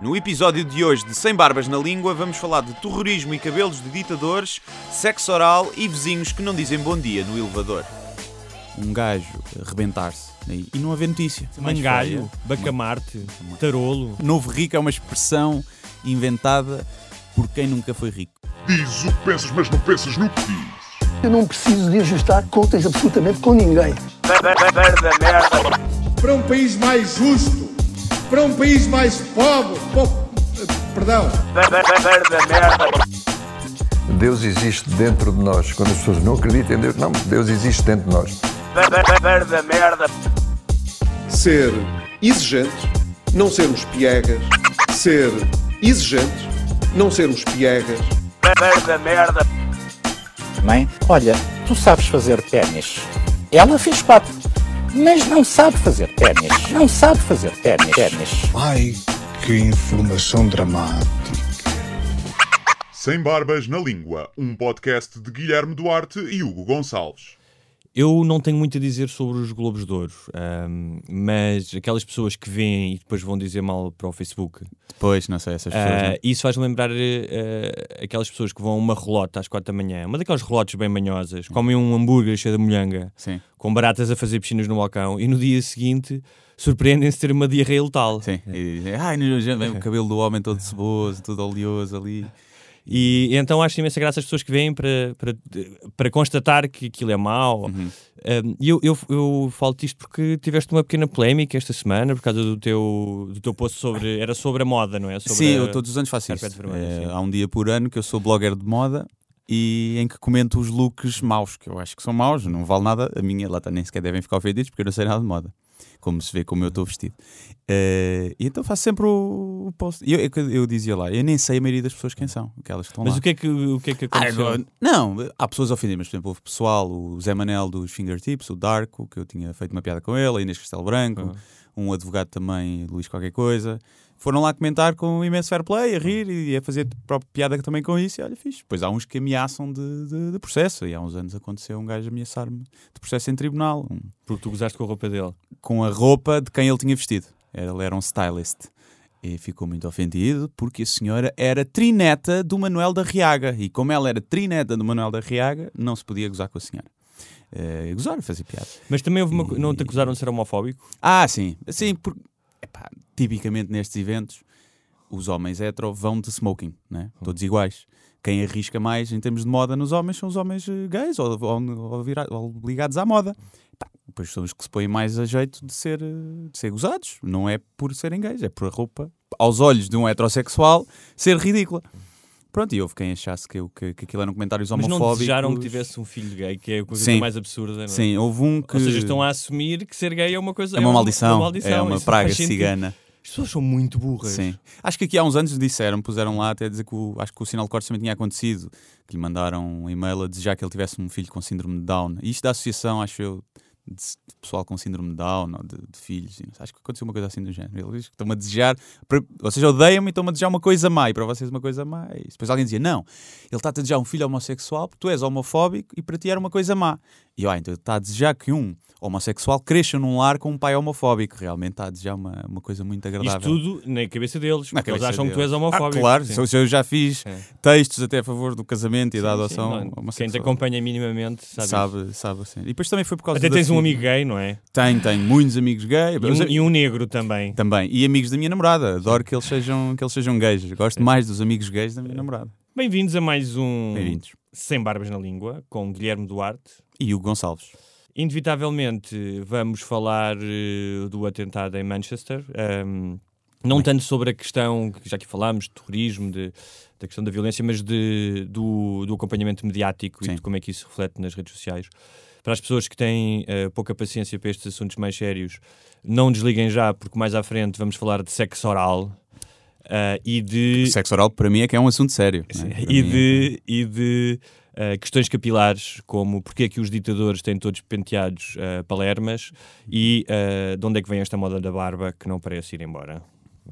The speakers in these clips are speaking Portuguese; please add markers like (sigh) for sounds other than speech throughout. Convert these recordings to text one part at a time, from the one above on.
No episódio de hoje de Sem Barbas na Língua, vamos falar de terrorismo e cabelos de ditadores, sexo oral e vizinhos que não dizem bom dia no elevador. Um gajo rebentar-se e não haver notícia. Mangalho, bacamarte, tarolo. Novo rico é uma expressão inventada por quem nunca foi rico. Diz o que pensas, mas não pensas no que diz. Eu não preciso de ajustar contas absolutamente com ninguém. para um país mais justo, para um país mais pobre, po- perdão, Deus existe dentro de nós. Quando as pessoas não acreditam em Deus, não, Deus existe dentro de nós. ser exigentes, não sermos piegas, ser exigentes, não sermos piegas. Mãe, olha, tu sabes fazer ténis. Ela fez quatro, mas não sabe fazer ténis. Não sabe fazer ténis. ténis. ai, que informação dramática. Sem Barbas na Língua, um podcast de Guilherme Duarte e Hugo Gonçalves. Eu não tenho muito a dizer sobre os Globos de Ouro, ahm, mas aquelas pessoas que veem e depois vão dizer mal para o Facebook, Depois, não sei, essas pessoas. não- isso faz-me lembrar ah, aquelas pessoas que vão a uma relota às quatro da manhã, uma daquelas relotes bem manhosas, comem um hambúrguer cheio de molhanga, Sim, com baratas a fazer piscinas no balcão e no dia seguinte surpreendem-se de ter uma diarreia letal. sim. E dizem, ai, vem o (laughs) cabelo do homem todo ceboso, todo oleoso ali. E então acho imensa graça as pessoas que vêm para, para, para constatar que aquilo é mau. Uhum. Um, E eu, eu, eu falo disto porque tiveste uma pequena polémica esta semana por causa do teu, do teu post sobre. Era sobre a moda, não é? Sobre Sim, a- eu todos os anos faço isso. É, há um dia por ano que eu sou blogger de moda e em que comento os looks maus, que eu acho que são maus, não vale nada. A minha lá nem sequer devem ficar ofendidos porque eu não sei nada de moda. Como se vê como eu estou vestido. Eh, e então faço sempre o, o post. Eu, eu, eu dizia lá, eu nem sei a maioria das pessoas quem são, aquelas que estão Mas lá. o que é que, o que, é que Ah, aconteceu? não, não, há pessoas ofendidas, por exemplo, houve pessoal, o Zé Manel dos Fingertips, o Darko, que eu tinha feito uma piada com ele, a Inês Castelo Branco, um advogado também, Luís qualquer coisa. Foram lá comentar com imenso fair play, a rir e a fazer própria piada também com isso, e olha, fixe. Depois há uns que ameaçam de, de, de processo, e há uns anos aconteceu um gajo ameaçar-me de processo em tribunal, um- Porque tu gozaste com a roupa dele. com a roupa de quem ele tinha vestido. Ele era um stylist. E ficou muito ofendido porque a senhora era trineta do Manuel da Riaga. E como ela era trineta do Manuel da Riaga, não se podia gozar com a senhora. Eh, gozar, fazer piada. Mas também houve uma, E- não te acusaram de ser homofóbico? Ah, sim. Sim, porque epá, tipicamente nestes eventos os homens hetero vão de smoking, né? todos iguais. Quem arrisca mais em termos de moda nos homens são os homens eh, gays ou, ou- ou vira- ou ligados à moda. Pá, depois são os que se põem mais a jeito de ser, eh, de ser gozados. Não é por serem gays, é por a roupa, aos olhos de um heterossexual, ser ridícula. Pronto, e houve quem achasse que, que, que aquilo eram comentários Mas homofóbicos. não desejaram que tivesse um filho gay, que é a coisa Sim. mais absurda, não é? Sim, houve um que. Ou seja, estão a assumir que ser gay é uma coisa. É uma maldição, maldição, é uma praga sentido. cigana. As pessoas são muito burras. Sim. Acho que aqui há uns anos disseram, puseram lá até a dizer que o, acho que o sinal de corte também tinha acontecido, que lhe mandaram um e-mail a desejar que ele tivesse um filho com síndrome de Down. E isto da associação, acho eu, de de pessoal com síndrome de Down ou de, de filhos. Acho que aconteceu uma coisa assim do género. Eles estão-me a desejar, para- vocês odeiam-me e estão-me a desejar uma coisa má, e para vocês uma coisa má. E depois alguém dizia: Não, ele está-te a desejar um filho homossexual porque tu és homofóbico e para ti era uma coisa má. E eu, ah, então ele está a desejar que um homossexual cresça num lar com um pai homofóbico. Realmente está a desejar uma, uma coisa muito agradável. Isto tudo na cabeça deles, Na porque eles cabeça acham que tu és deles. homofóbico. Ah, claro, Sim. eu já fiz É. textos até a favor do casamento e da Sim, adoção. sim, não, Quem te homossexual. acompanha minimamente sabe. sabe, sabe assim. E depois também foi por causa Até da tens um amigo gay, não é? Tenho, tenho muitos amigos gays. E um, e um negro também. Também. E amigos da minha namorada. Adoro que eles sejam, que eles sejam gays. Gosto mais dos amigos gays da minha namorada. Bem-vindos a mais um. Sem Barbas na Língua, com Guilherme Duarte. E o Gonçalves. Inevitavelmente vamos falar eh, do atentado em Manchester. Ahm, não tanto sobre a questão, que já aqui falámos, de terrorismo, de, da questão da violência, mas de, do, do acompanhamento mediático Sim. e de como é que isso se reflete nas redes sociais. Para as pessoas que têm eh, pouca paciência para estes assuntos mais sérios, não desliguem já, porque mais à frente vamos falar de sexo oral ah, e de. Sexo oral, para mim, é que é um assunto sério. é? Para E é- de, e de ah, questões capilares, como porque é que os ditadores têm todos penteados ah, palermas e ah, de onde é que vem esta moda da barba que não parece ir embora.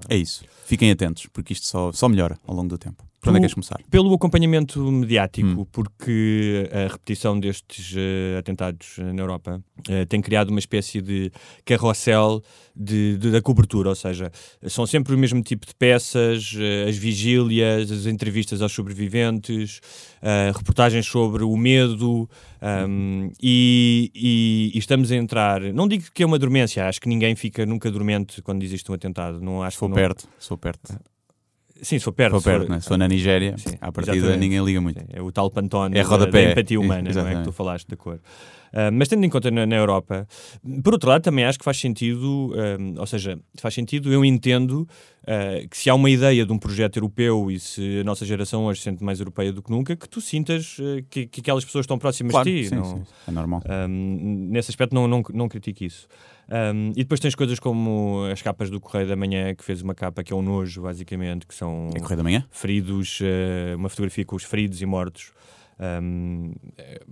É isso. Fiquem atentos, porque isto só, só melhora ao longo do tempo. Por onde é que começar? Pelo acompanhamento mediático, Hum. porque a repetição destes eh, atentados eh, na Europa eh, tem criado uma espécie de carrossel de, de- da cobertura, ou seja, são sempre o mesmo tipo de peças, eh, as vigílias, as entrevistas aos sobreviventes, eh, reportagens sobre o medo, ahm, e, e- e estamos a entrar. Não digo que é uma dormência, acho que ninguém fica nunca dormente quando existe um atentado. Não acho for que não- perto, for perto. Sim, for perto. For- perto, né? se for na Nigéria, Sim, à partida exatamente. ninguém liga muito. Sim, É o tal pantone É da- rodapé. da empatia humana, não é? Que tu falaste da cor. Ah, mas tendo em conta na, na Europa, por outro lado, também acho que faz sentido, ah, ou seja, faz sentido, eu entendo ah, que se há uma ideia de um projeto europeu e se a nossa geração hoje se sente mais europeia do que nunca, que tu sintas ah, que, que aquelas pessoas estão próximas Claro, de ti. sim, não- sim, é normal. um, nesse aspecto não, não, não critico isso. Um, e depois tens coisas como as capas do Correio da Manhã, que fez uma capa que é um nojo, basicamente, que são É Correio da Manhã? feridos, uma fotografia com os feridos e mortos. Um,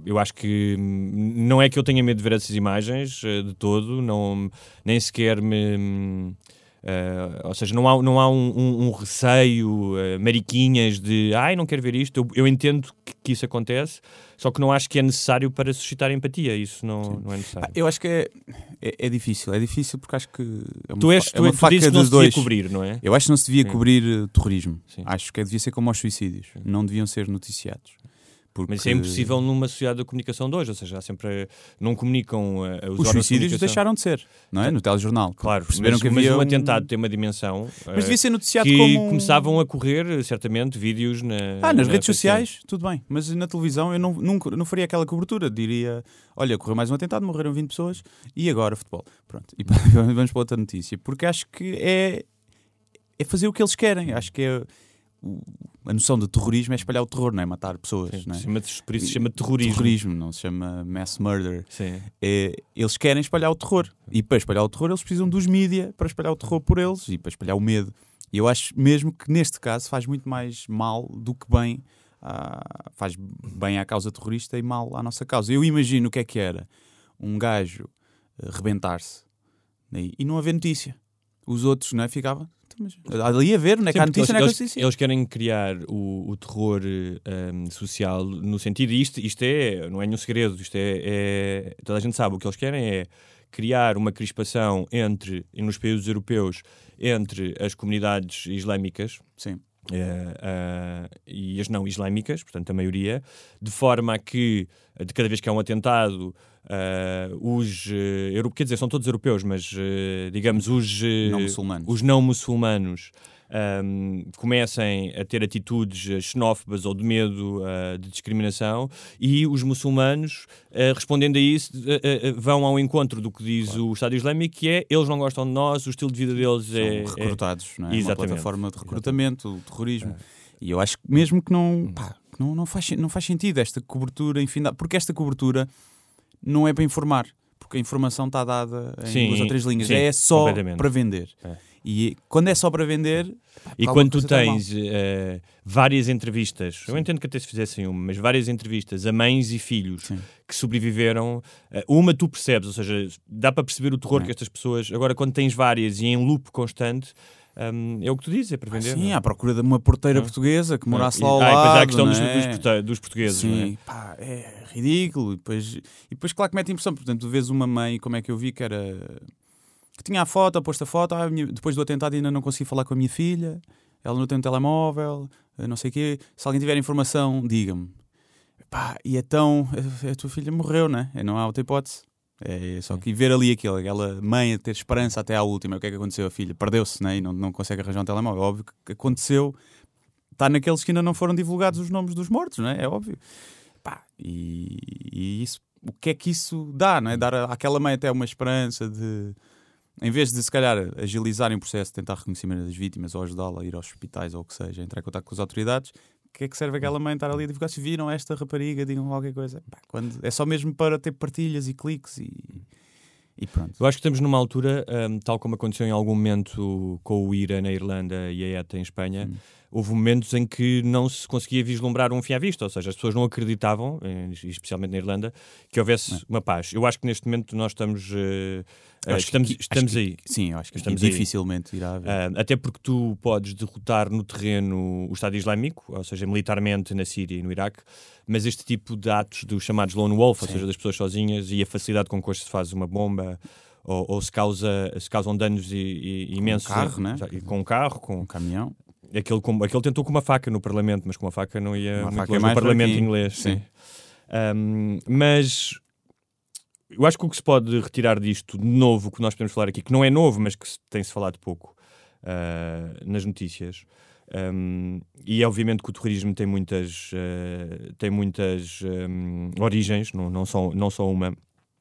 eu acho que não é que eu tenha medo de ver essas imagens eh, de todo, não, nem sequer me. eh, ou seja, não há, não há um, um- um receio, eh, mariquinhas de ai, não quero ver isto. Eu, eu entendo que, que isso acontece, só que não acho que é necessário para suscitar empatia. Isso não, não é necessário. Pá, eu acho que é, é, é difícil. É difícil porque acho que é uma, tu és, é uma tu faca dos se devia dois. cobrir, não é? Eu acho que não se devia Sim. cobrir eh, terrorismo. Sim. Acho que devia ser como aos suicídios. Não deviam ser noticiados. Porque... Mas isso é impossível numa sociedade da comunicação de hoje, ou seja, há sempre não comunicam eh, os, Os de suicídios comunicação. deixaram de ser, não é? No telejornal. Claro, perceberam mas, que mas havia um um- atentado tem uma dimensão Mas eh, devia ser noticiado que como... começavam a correr, certamente, vídeos na. Ah, nas na redes sociais, tudo bem. Mas na televisão eu não, nunca, não faria aquela cobertura. Diria, olha, correu mais um atentado, morreram 20 pessoas e agora futebol. Pronto. E (laughs) vamos para outra notícia. Porque acho que é, é fazer o que eles querem. Acho que é... o- A noção de terrorismo é espalhar o terror, não é? Matar pessoas, Sim, não é? chama-se- por isso se chama terrorismo. Terrorismo, não se chama mass murder. Sim. É, eles querem espalhar o terror. E para espalhar o terror, eles precisam dos mídia para espalhar o terror por eles e para espalhar o medo. E eu acho mesmo que neste caso faz muito mais mal do que bem. à- faz bem à causa terrorista e mal à nossa causa. Eu imagino o que é que era um gajo eh, rebentar-se né, e não haver notícia. Os outros, não é? Ficavam. "Então, Ali a ver, não é que há Sim, porque notícia, não é que há eles, eles querem criar o, o terror um, social no sentido, e isto, isto é, não é nenhum segredo, isto é, é- toda a gente sabe, o que eles querem é criar uma crispação entre, nos países europeus, entre as comunidades islâmicas Sim. Eh, ah, e as não islâmicas, portanto a maioria, de forma a que de cada vez que há um atentado ah, os quer dizer, são todos europeus, mas digamos os Não muçulmanos. os não muçulmanos ahm, comecem a ter atitudes eh, xenófobas ou de medo, ah, de discriminação, e os muçulmanos, ah, respondendo a isso, ah, vão ao encontro do que diz o Estado Islâmico, que é eles não gostam de nós, o estilo de vida deles São é. é- recrutados, não é? Uma Exatamente. plataforma de recrutamento, o terrorismo. E eu acho que mesmo que Hum. não, pá, que não, não, faz, não faz sentido esta cobertura infindável, porque esta cobertura não é para informar, porque a informação está dada em Sim, duas ou três linhas, sim, é só para vender. É. E quando é só para vender, E quando tu mal. tens eh, várias entrevistas, eu entendo que até se fizessem uma, mas várias entrevistas a mães e filhos Sim. que sobreviveram, eh, uma tu percebes, ou seja, dá para perceber o terror É. que estas pessoas. Agora, quando tens várias e em loop constante, hum, é o que tu dizes, é para vender. Sim, não é? à procura de uma porteira Ah. portuguesa que morasse E- lá ao ah, lado. há a questão é? dos dos portugueses, é? Sim, pá, é ridículo. E depois, e depois, claro que mete impressão. Portanto, tu vês uma mãe, como é que eu vi, que era. Que tinha a foto, posto a foto. ah, depois do atentado ainda não consegui falar com a minha filha. Ela não tem um telemóvel, eh, não sei o quê. Se alguém tiver informação, diga-me. E então a, a tua filha morreu, né? É, Não há outra hipótese. É só que ver ali aquilo, aquela mãe a ter esperança até à última, o que é que aconteceu? A filha perdeu-se né? e não, não consegue arranjar um telemóvel. É óbvio que aconteceu, está naqueles que ainda não foram divulgados os nomes dos mortos, não é? É óbvio. Pá, e, e isso, o que é que isso dá, não é? Dar àquela mãe até uma esperança de, em vez de se calhar agilizarem o processo, tentar reconhecimento das vítimas ou ajudá-la a ir aos hospitais ou o que seja, entrar em contato com as autoridades, o que é que serve aquela mãe estar ali a divulgar? Se viram esta rapariga, digam qualquer coisa. Quando, é só mesmo para ter partilhas e cliques e, e pronto. Eu acho que estamos numa altura, hum, tal como aconteceu em algum momento com o IRA na Irlanda e a ETA em Espanha, Hum. houve momentos em que não se conseguia vislumbrar um fim à vista, ou seja, as pessoas não acreditavam, especialmente na Irlanda, que houvesse É. uma paz. Eu acho que neste momento nós estamos Uh, acho estamos que- estamos acho que- aí. Sim, eu acho que Estamos aqui aí. dificilmente irá haver. Ah, até porque tu podes derrotar no terreno o Estado Islâmico, ou seja, militarmente na Síria e no Iraque, mas este tipo de atos dos chamados lone wolf, ou Sim. seja, das pessoas sozinhas, e a facilidade com que se faz uma bomba, ou, ou se, causa, se causam danos i- i- imensos carro, né? Com um carro, com um caminhão. aquele, com, aquele tentou com uma faca no Parlamento, mas com uma faca não ia Uma muito faca longe é mais no Parlamento fraquinho. inglês. Sim. Sim. Ahm, mas eu acho que o que se pode retirar disto de novo, que nós podemos falar aqui, que não é novo, mas que se- tem-se falado pouco ah, nas notícias, ahm, e é obviamente que o terrorismo tem muitas, ah, tem muitas ahm, origens, não, não, só, não só uma.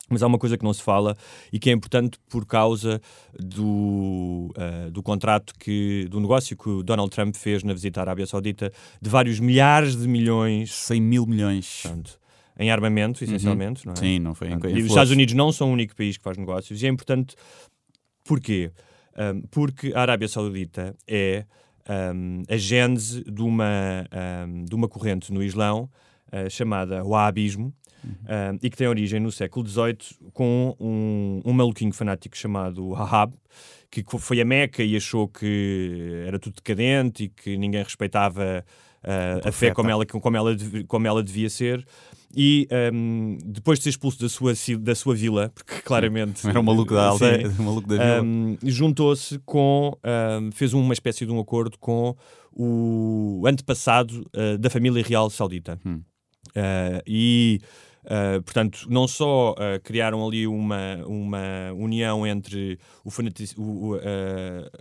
Mas há uma coisa que não se fala e que é importante por causa do, ah, do contrato que, do negócio que o Donald Trump fez na visita à Arábia Saudita de vários milhares de milhões 100 mil milhões. portanto, em armamento, essencialmente. Não é? Sim, não foi em, e os. Estados Unidos não são o único país que faz negócios e é importante porquê? Um, porque a Arábia Saudita é um, a gênese de uma, um, de uma corrente no Islão uh, chamada Wahhabismo um, e que tem origem no século XVIII com um, um maluquinho fanático chamado Wahhab que foi a Meca e achou que era tudo decadente e que ninguém respeitava a fé como ela, como, ela, como ela devia ser. E um, depois de ser expulso da sua, da sua vila, porque claramente Era um maluco da aldeia, maluco da vila. Um, juntou-se com, um, fez uma espécie de um acordo com o antepassado uh, da família real saudita. Hum. Uh, e, uh, portanto, não só uh, criaram ali uma, uma união entre o, o, uh,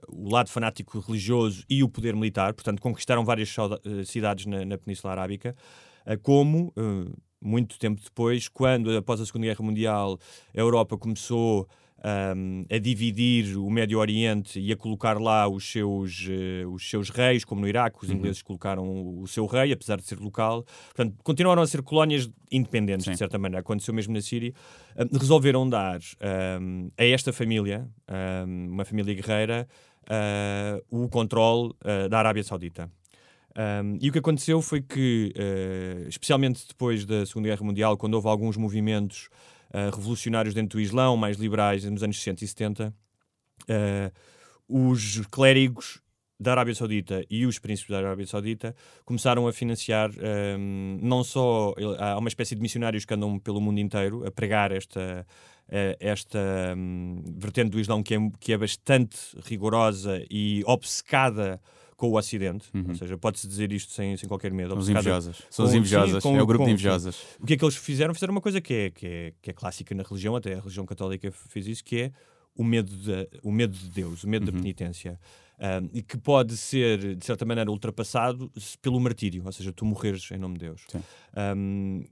o lado fanático religioso e o poder militar, portanto, conquistaram várias cidades na, na Península Arábica, como. muito tempo depois, quando após a Segunda Guerra Mundial a Europa começou um, a dividir o Médio Oriente e a colocar lá os seus, eh, os seus reis, como no Iraque, os ingleses colocaram o, o seu rei, apesar de ser local. Portanto, continuaram a ser colónias independentes, de certa maneira. Aconteceu mesmo na Síria. Um, resolveram dar um, a esta família, um, uma família guerreira, uh, o controle uh, da Arábia Saudita. Um, e o que aconteceu foi que, uh, especialmente depois da Segunda Guerra Mundial, quando houve alguns movimentos uh, revolucionários dentro do Islão, mais liberais, nos anos 60 e 70, uh, os clérigos da Arábia Saudita e os príncipes da Arábia Saudita começaram a financiar um, não só há uma espécie de missionários que andam pelo mundo inteiro a pregar esta eh, esta hum, vertente do Islão que é, que é bastante rigorosa e obcecada com o Ocidente, ou seja, pode-se dizer isto sem, sem qualquer medo. Invejosas. São as invejosas. com- é o grupo com- de invejosas. o que é que eles fizeram? Fizeram uma coisa que é, que é, que é clássica na religião, até a religião católica fez isso, que é o medo de, o medo de Deus, o medo da penitência. Um, e que pode ser, de certa maneira, ultrapassado pelo martírio, ou seja, tu morreres em nome de Deus. Um,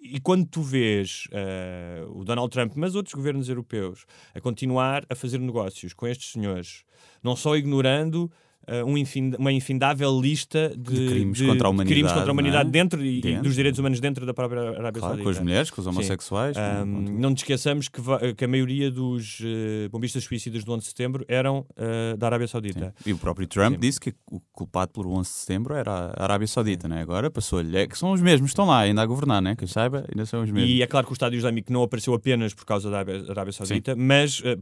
e quando tu vês uh, o Donald Trump, mas outros governos europeus, a continuar a fazer negócios com estes senhores, não só ignorando uh, um infin- uma infindável lista de, De crimes contra a de crimes humanidade, contra a humanidade é? dentro e, Dentro. dos direitos humanos dentro da própria Arábia Claro, Saudita. com as mulheres, com os Sim. homossexuais. Um, não nos esqueçamos que, que a maioria dos eh, bombistas suicidas do 11 de setembro eram eh, da Arábia Saudita. E o próprio Trump Sim. disse que o culpado pelo 11 de setembro era a Arábia Saudita, né? agora passou-lhe. É que são os mesmos, estão lá ainda a governar, né? que eu saiba, ainda são os mesmos. E é claro que o Estado Islâmico não apareceu apenas por causa da Arábia, Saudita, mas eh,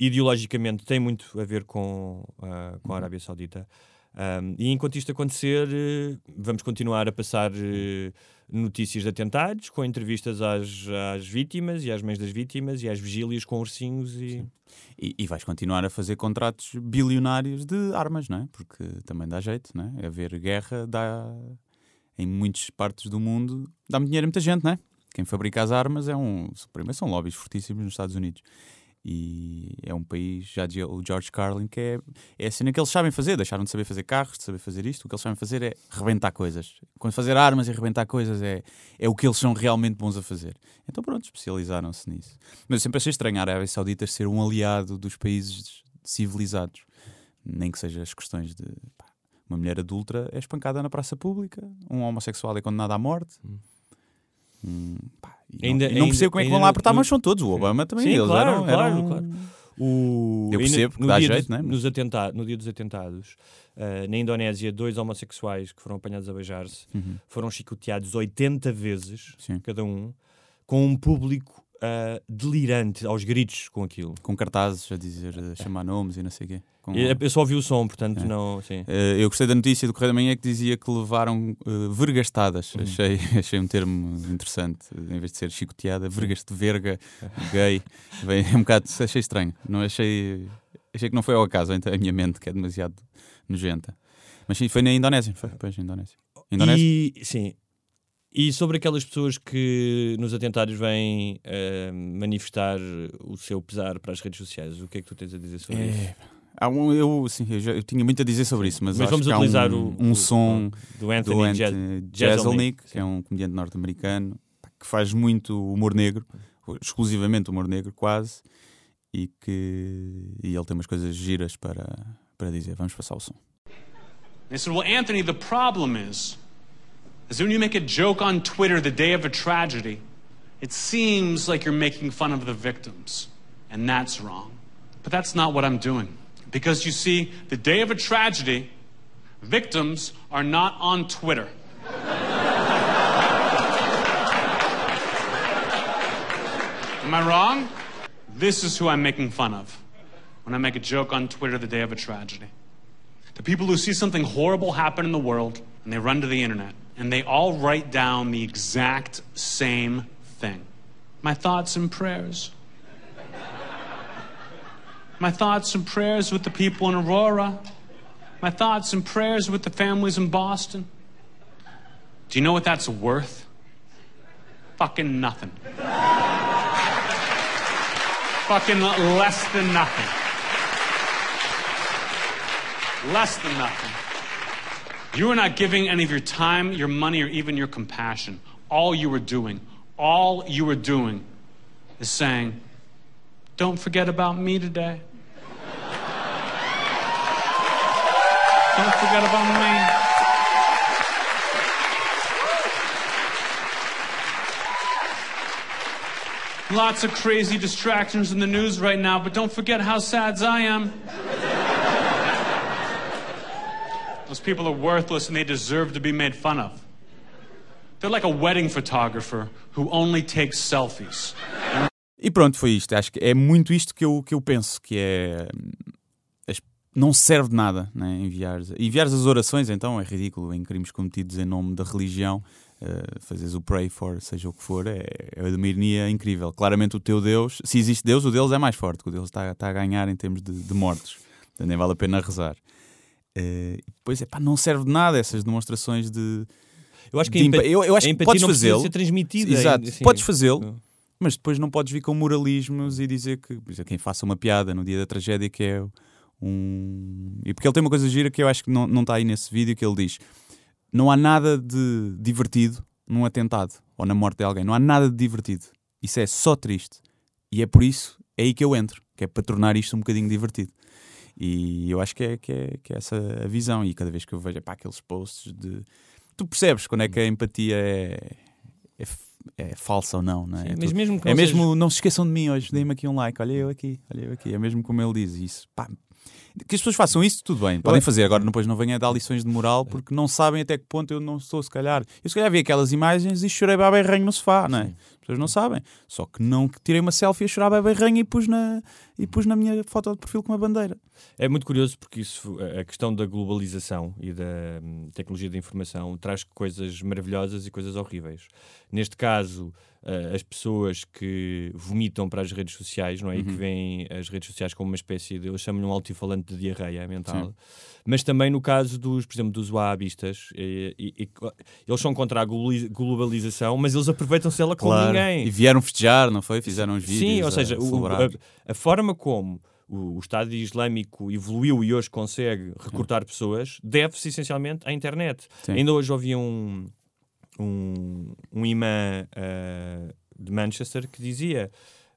ideologicamente tem muito a ver com, ah, com a Arábia Saudita. Um, e enquanto isto acontecer, eh, vamos continuar a passar eh, notícias de atentados, com entrevistas às, às vítimas e às mães das vítimas e às vigílias com ursinhos e. E, e vais continuar a fazer contratos bilionários de armas, não é? Porque também dá jeito, não é? Haver guerra dá. Em muitas partes do mundo dá muito dinheiro a muita gente, não é? Quem fabrica as armas é um. Primeiro são lobbies fortíssimos nos Estados Unidos. E é um país, já dizia o George Carlin, que é, é a cena que eles sabem fazer. Deixaram de saber fazer carros, de saber fazer isto. O que eles sabem fazer é rebentar coisas. Quando fazer armas e rebentar coisas é, é o que eles são realmente bons a fazer. Então, pronto, especializaram-se nisso. Mas eu sempre achei estranho a Arábia Saudita ser um aliado dos países civilizados. Nem que seja as questões de. pá, uma mulher adulta é espancada na praça pública, um homossexual é condenado à morte. Hum, pá, e Ainda- não, e não ainda- percebo como é que vão lá apertar, no- mas são todos. O Obama também. Sim, eles claro, eram, claro, eram- claro. O, Eu percebo que no dá dia jeito, dos, não é? Mas- nos atenta- no dia dos atentados, ah, na Indonésia, dois homossexuais que foram apanhados a beijar-se Uhum. foram chicoteados 80 vezes, Sim. cada um, com um público ah, delirante aos gritos com aquilo. Com cartazes a dizer, a chamar nomes e não sei o quê. Com- Eu, eu só ouvi o som, portanto, É. não. Sim. Eh, eu gostei da notícia do Correio da Manhã que dizia que levaram eh, vergastadas. Achei, (laughs) achei um termo interessante. Em vez de ser chicoteada, vergas de verga, gay. Bem, é um bocado, achei estranho. Não achei, achei que não foi ao acaso então, a minha mente, que é demasiado nojenta. Mas sim, foi na Indonésia. Foi, pois, na Indonésia. Indonésia? E, sim. E sobre aquelas pessoas que nos atentados vêm ah, manifestar o seu pesar para as redes sociais, o que é que tu tens a dizer sobre isso? É, há um, eu, sim, eu, já- eu tinha muito a dizer sobre isso, mas, Mas acho vamos que há utilizar um, o, um o- som do Anthony, do Anthony Jeselnik, que é um comediante norte-americano que faz muito humor negro, exclusivamente humor negro, quase, e que e ele tem umas coisas giras para, para dizer. Vamos passar o som. They said, Well, Anthony, the problem is, is when you make a joke on Twitter the day of a tragedy, it seems like you're making fun of the victims. And that's wrong. But that's not what I'm doing. Because you see, the day of a tragedy, victims are not on Twitter. Am I wrong? This is who I'm making fun of when I make a joke on Twitter the day of a tragedy. The people who see something horrible happen in the world and they run to the internet and they all write down the exact same thing. My thoughts and prayers. My thoughts and prayers with the people in Aurora. My thoughts and prayers with the families in Boston. Do you know what that's worth? Fucking nothing. Fucking less than nothing. Less than nothing. You are not giving any of your time, your money, or even your compassion. All you are doing, all you are doing is saying, Don't forget about me today. Don't forget about me. Lots of crazy distractions in the news right now, but don't forget how sad I am. Those people are worthless and they deserve to be made fun of. They're like a wedding photographer who only takes selfies. E pronto, foi isto. Acho que é muito isto que eu, que eu penso, que é... as- Não serve de nada né, enviar enviar as orações, então é ridículo em crimes cometidos em nome da religião. Uh, fazeres o pray for, seja o que for, é, é uma ironia incrível. Claramente, o teu Deus, se existe Deus, o deles é mais forte, o Deus está, a ganhar em termos de, de mortes. Portanto, nem vale a pena rezar. Uh, depois, é pá, não serve de nada essas demonstrações de. Eu acho que de empa- eu, eu acho que podes fazê-lo. ser transmitida, Exato, assim, podes fazê-lo, não. mas depois não podes vir com moralismos e dizer que por exemplo, quem faça uma piada no dia da tragédia que é um. E porque ele tem uma coisa gira que eu acho que não, não está aí nesse vídeo que ele diz: não há nada de divertido num atentado ou na morte de alguém, não há nada de divertido. Isso é só triste. E é por isso, é aí que eu entro, que é para tornar isto um bocadinho divertido. E eu acho que é, que é, que é essa a visão. E cada vez que eu vejo pá, aqueles posts de. Tu percebes quando é que a empatia é, é, é falsa ou não, não é? Sim, É mas mesmo é não mesmo, não se esqueçam de mim hoje, deem-me aqui um like, olha eu aqui, olha eu aqui, é mesmo como ele diz isso. Pá, que as pessoas façam isso, tudo bem, podem fazer. Agora depois não venham a dar lições de moral porque não sabem até que ponto eu não estou, se calhar. Eu se calhar vi aquelas imagens e chorei bem berranho no sofá, não é? As pessoas não sabem. Só que não que tirei uma selfie a chorar bem berranho e pus na, e pus na minha foto de perfil com uma bandeira. É muito curioso porque isso, a questão da globalização e da hum, tecnologia da informação traz coisas maravilhosas e coisas horríveis. Neste caso, as pessoas que vomitam para as redes sociais, não é? E Uhum. que veem as redes sociais como uma espécie de, eu chamo-lhe um altifalante de diarreia mental. Mas também no caso dos, por exemplo, dos wahhabistas, e, e- e- eles são contra a globali- globalização, mas eles aproveitam-se dela como ninguém. E vieram festejar, não foi? Fizeram os vídeos. Sim, ou a seja, o- celebrar. a, a forma como o, o Estado Islâmico evoluiu e hoje consegue recrutar pessoas deve-se essencialmente à internet. Sim. Ainda hoje ouvi um, um, um imã ah, de Manchester que dizia.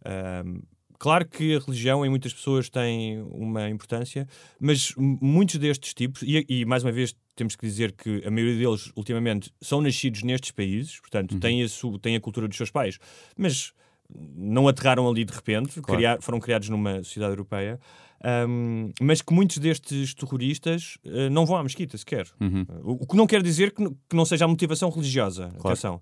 ahm, Claro que a religião em muitas pessoas tem uma importância, mas muitos destes tipos, e, e mais uma vez temos que dizer que a maioria deles ultimamente são nascidos nestes países, portanto têm, a têm a cultura dos seus pais, mas não aterraram ali de repente, Claro. criar- foram criados numa sociedade europeia, ahm, mas que muitos destes terroristas eh, não vão à mesquita sequer. Uhum. O, o que não quer dizer que, que não seja a motivação religiosa, Claro. atenção,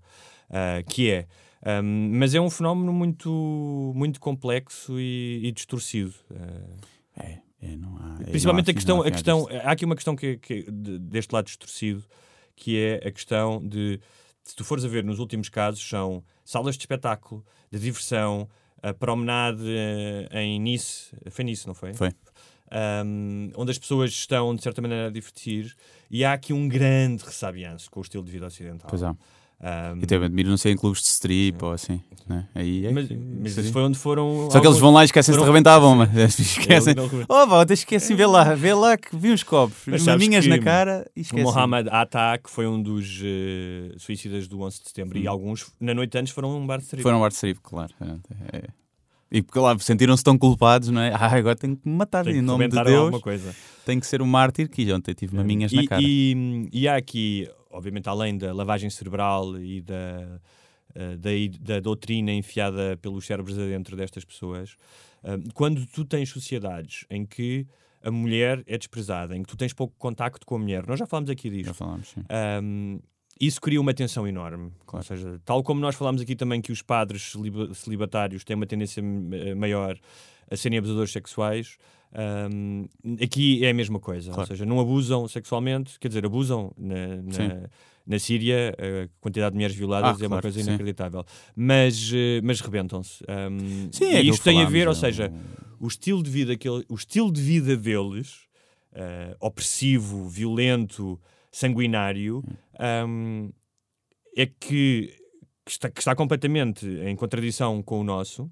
Ah, que é Um, mas é um fenómeno muito, muito complexo e, e distorcido. Uh, é, é, não há, é, principalmente não há, a questão, a questão há aqui uma questão que, que de, deste lado distorcido, que é a questão de se tu fores a ver nos últimos casos, são salas de espetáculo, de diversão, a promenade eh, em Nice, foi Nice, não foi? Foi. Um, onde as pessoas estão, de certa maneira, a divertir, e há aqui um grande ressabianço com o estilo de vida ocidental. Pois há. Um, e também admiro, não sei, em clubes de strip sim. ou assim. Né? Aí é mas, mas isso foi onde foram. Só que eles vão lá e esquecem-se de rebentar a bomba. Esquecem. Oh, vá, esquecem, vê lá, vê lá que vi uns copos, maminhas na cara e esquecem. O Mohamed Atta, que foi um dos uh, suicidas do 11 de setembro, hum. e alguns na noite antes foram um bar de strip. Foram um bar de strip, claro. É. E porque lá sentiram-se tão culpados, não é? (laughs) Ah, agora tenho que me matar em nome de Deus. Coisa. Tenho que ser um mártir que ontem tive maminhas e, na cara. E, e há aqui obviamente, além da lavagem cerebral e da, uh, da, da, doutrina enfiada pelos cérebros adentro destas pessoas, uh, quando tu tens sociedades em que a mulher é desprezada, em que tu tens pouco contacto com a mulher, nós já falámos aqui disto. Já falámos, sim. Um, isso cria uma tensão enorme. Claro. Ou seja, tal como nós falámos aqui também que os padres celibatários têm uma tendência maior a serem abusadores sexuais, um, aqui é a mesma coisa, claro. ou seja, não abusam sexualmente, quer dizer, abusam na, na, na Síria, a quantidade de mulheres violadas ah, é claro, uma coisa inacreditável, mas, eh, mas rebentam-se. Um, sim, é e isto tem a ver, ou seja, o estilo de vida, aquele, o estilo de vida deles, uh, opressivo, violento, sanguinário, um, é que, que, está, que está completamente em contradição com o nosso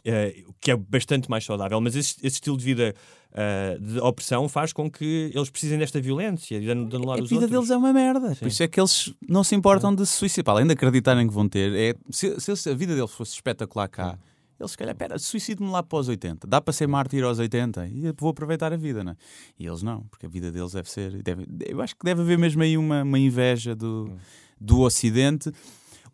Uh, que é bastante mais saudável, mas esse, esse estilo de vida uh, de opressão faz com que eles precisem desta violência e de anular os outros. A vida deles é uma merda, Sim. por isso é que eles não se importam de se suicidar, além de acreditarem que vão ter. É, se, se a vida deles fosse espetacular cá, eles se calhar, pera, suicido-me lá para os 80, dá para ser mártir aos 80 e vou aproveitar a vida, não é? E eles não, porque a vida deles deve ser. Deve, eu acho que deve haver mesmo aí uma, uma inveja do, do Ocidente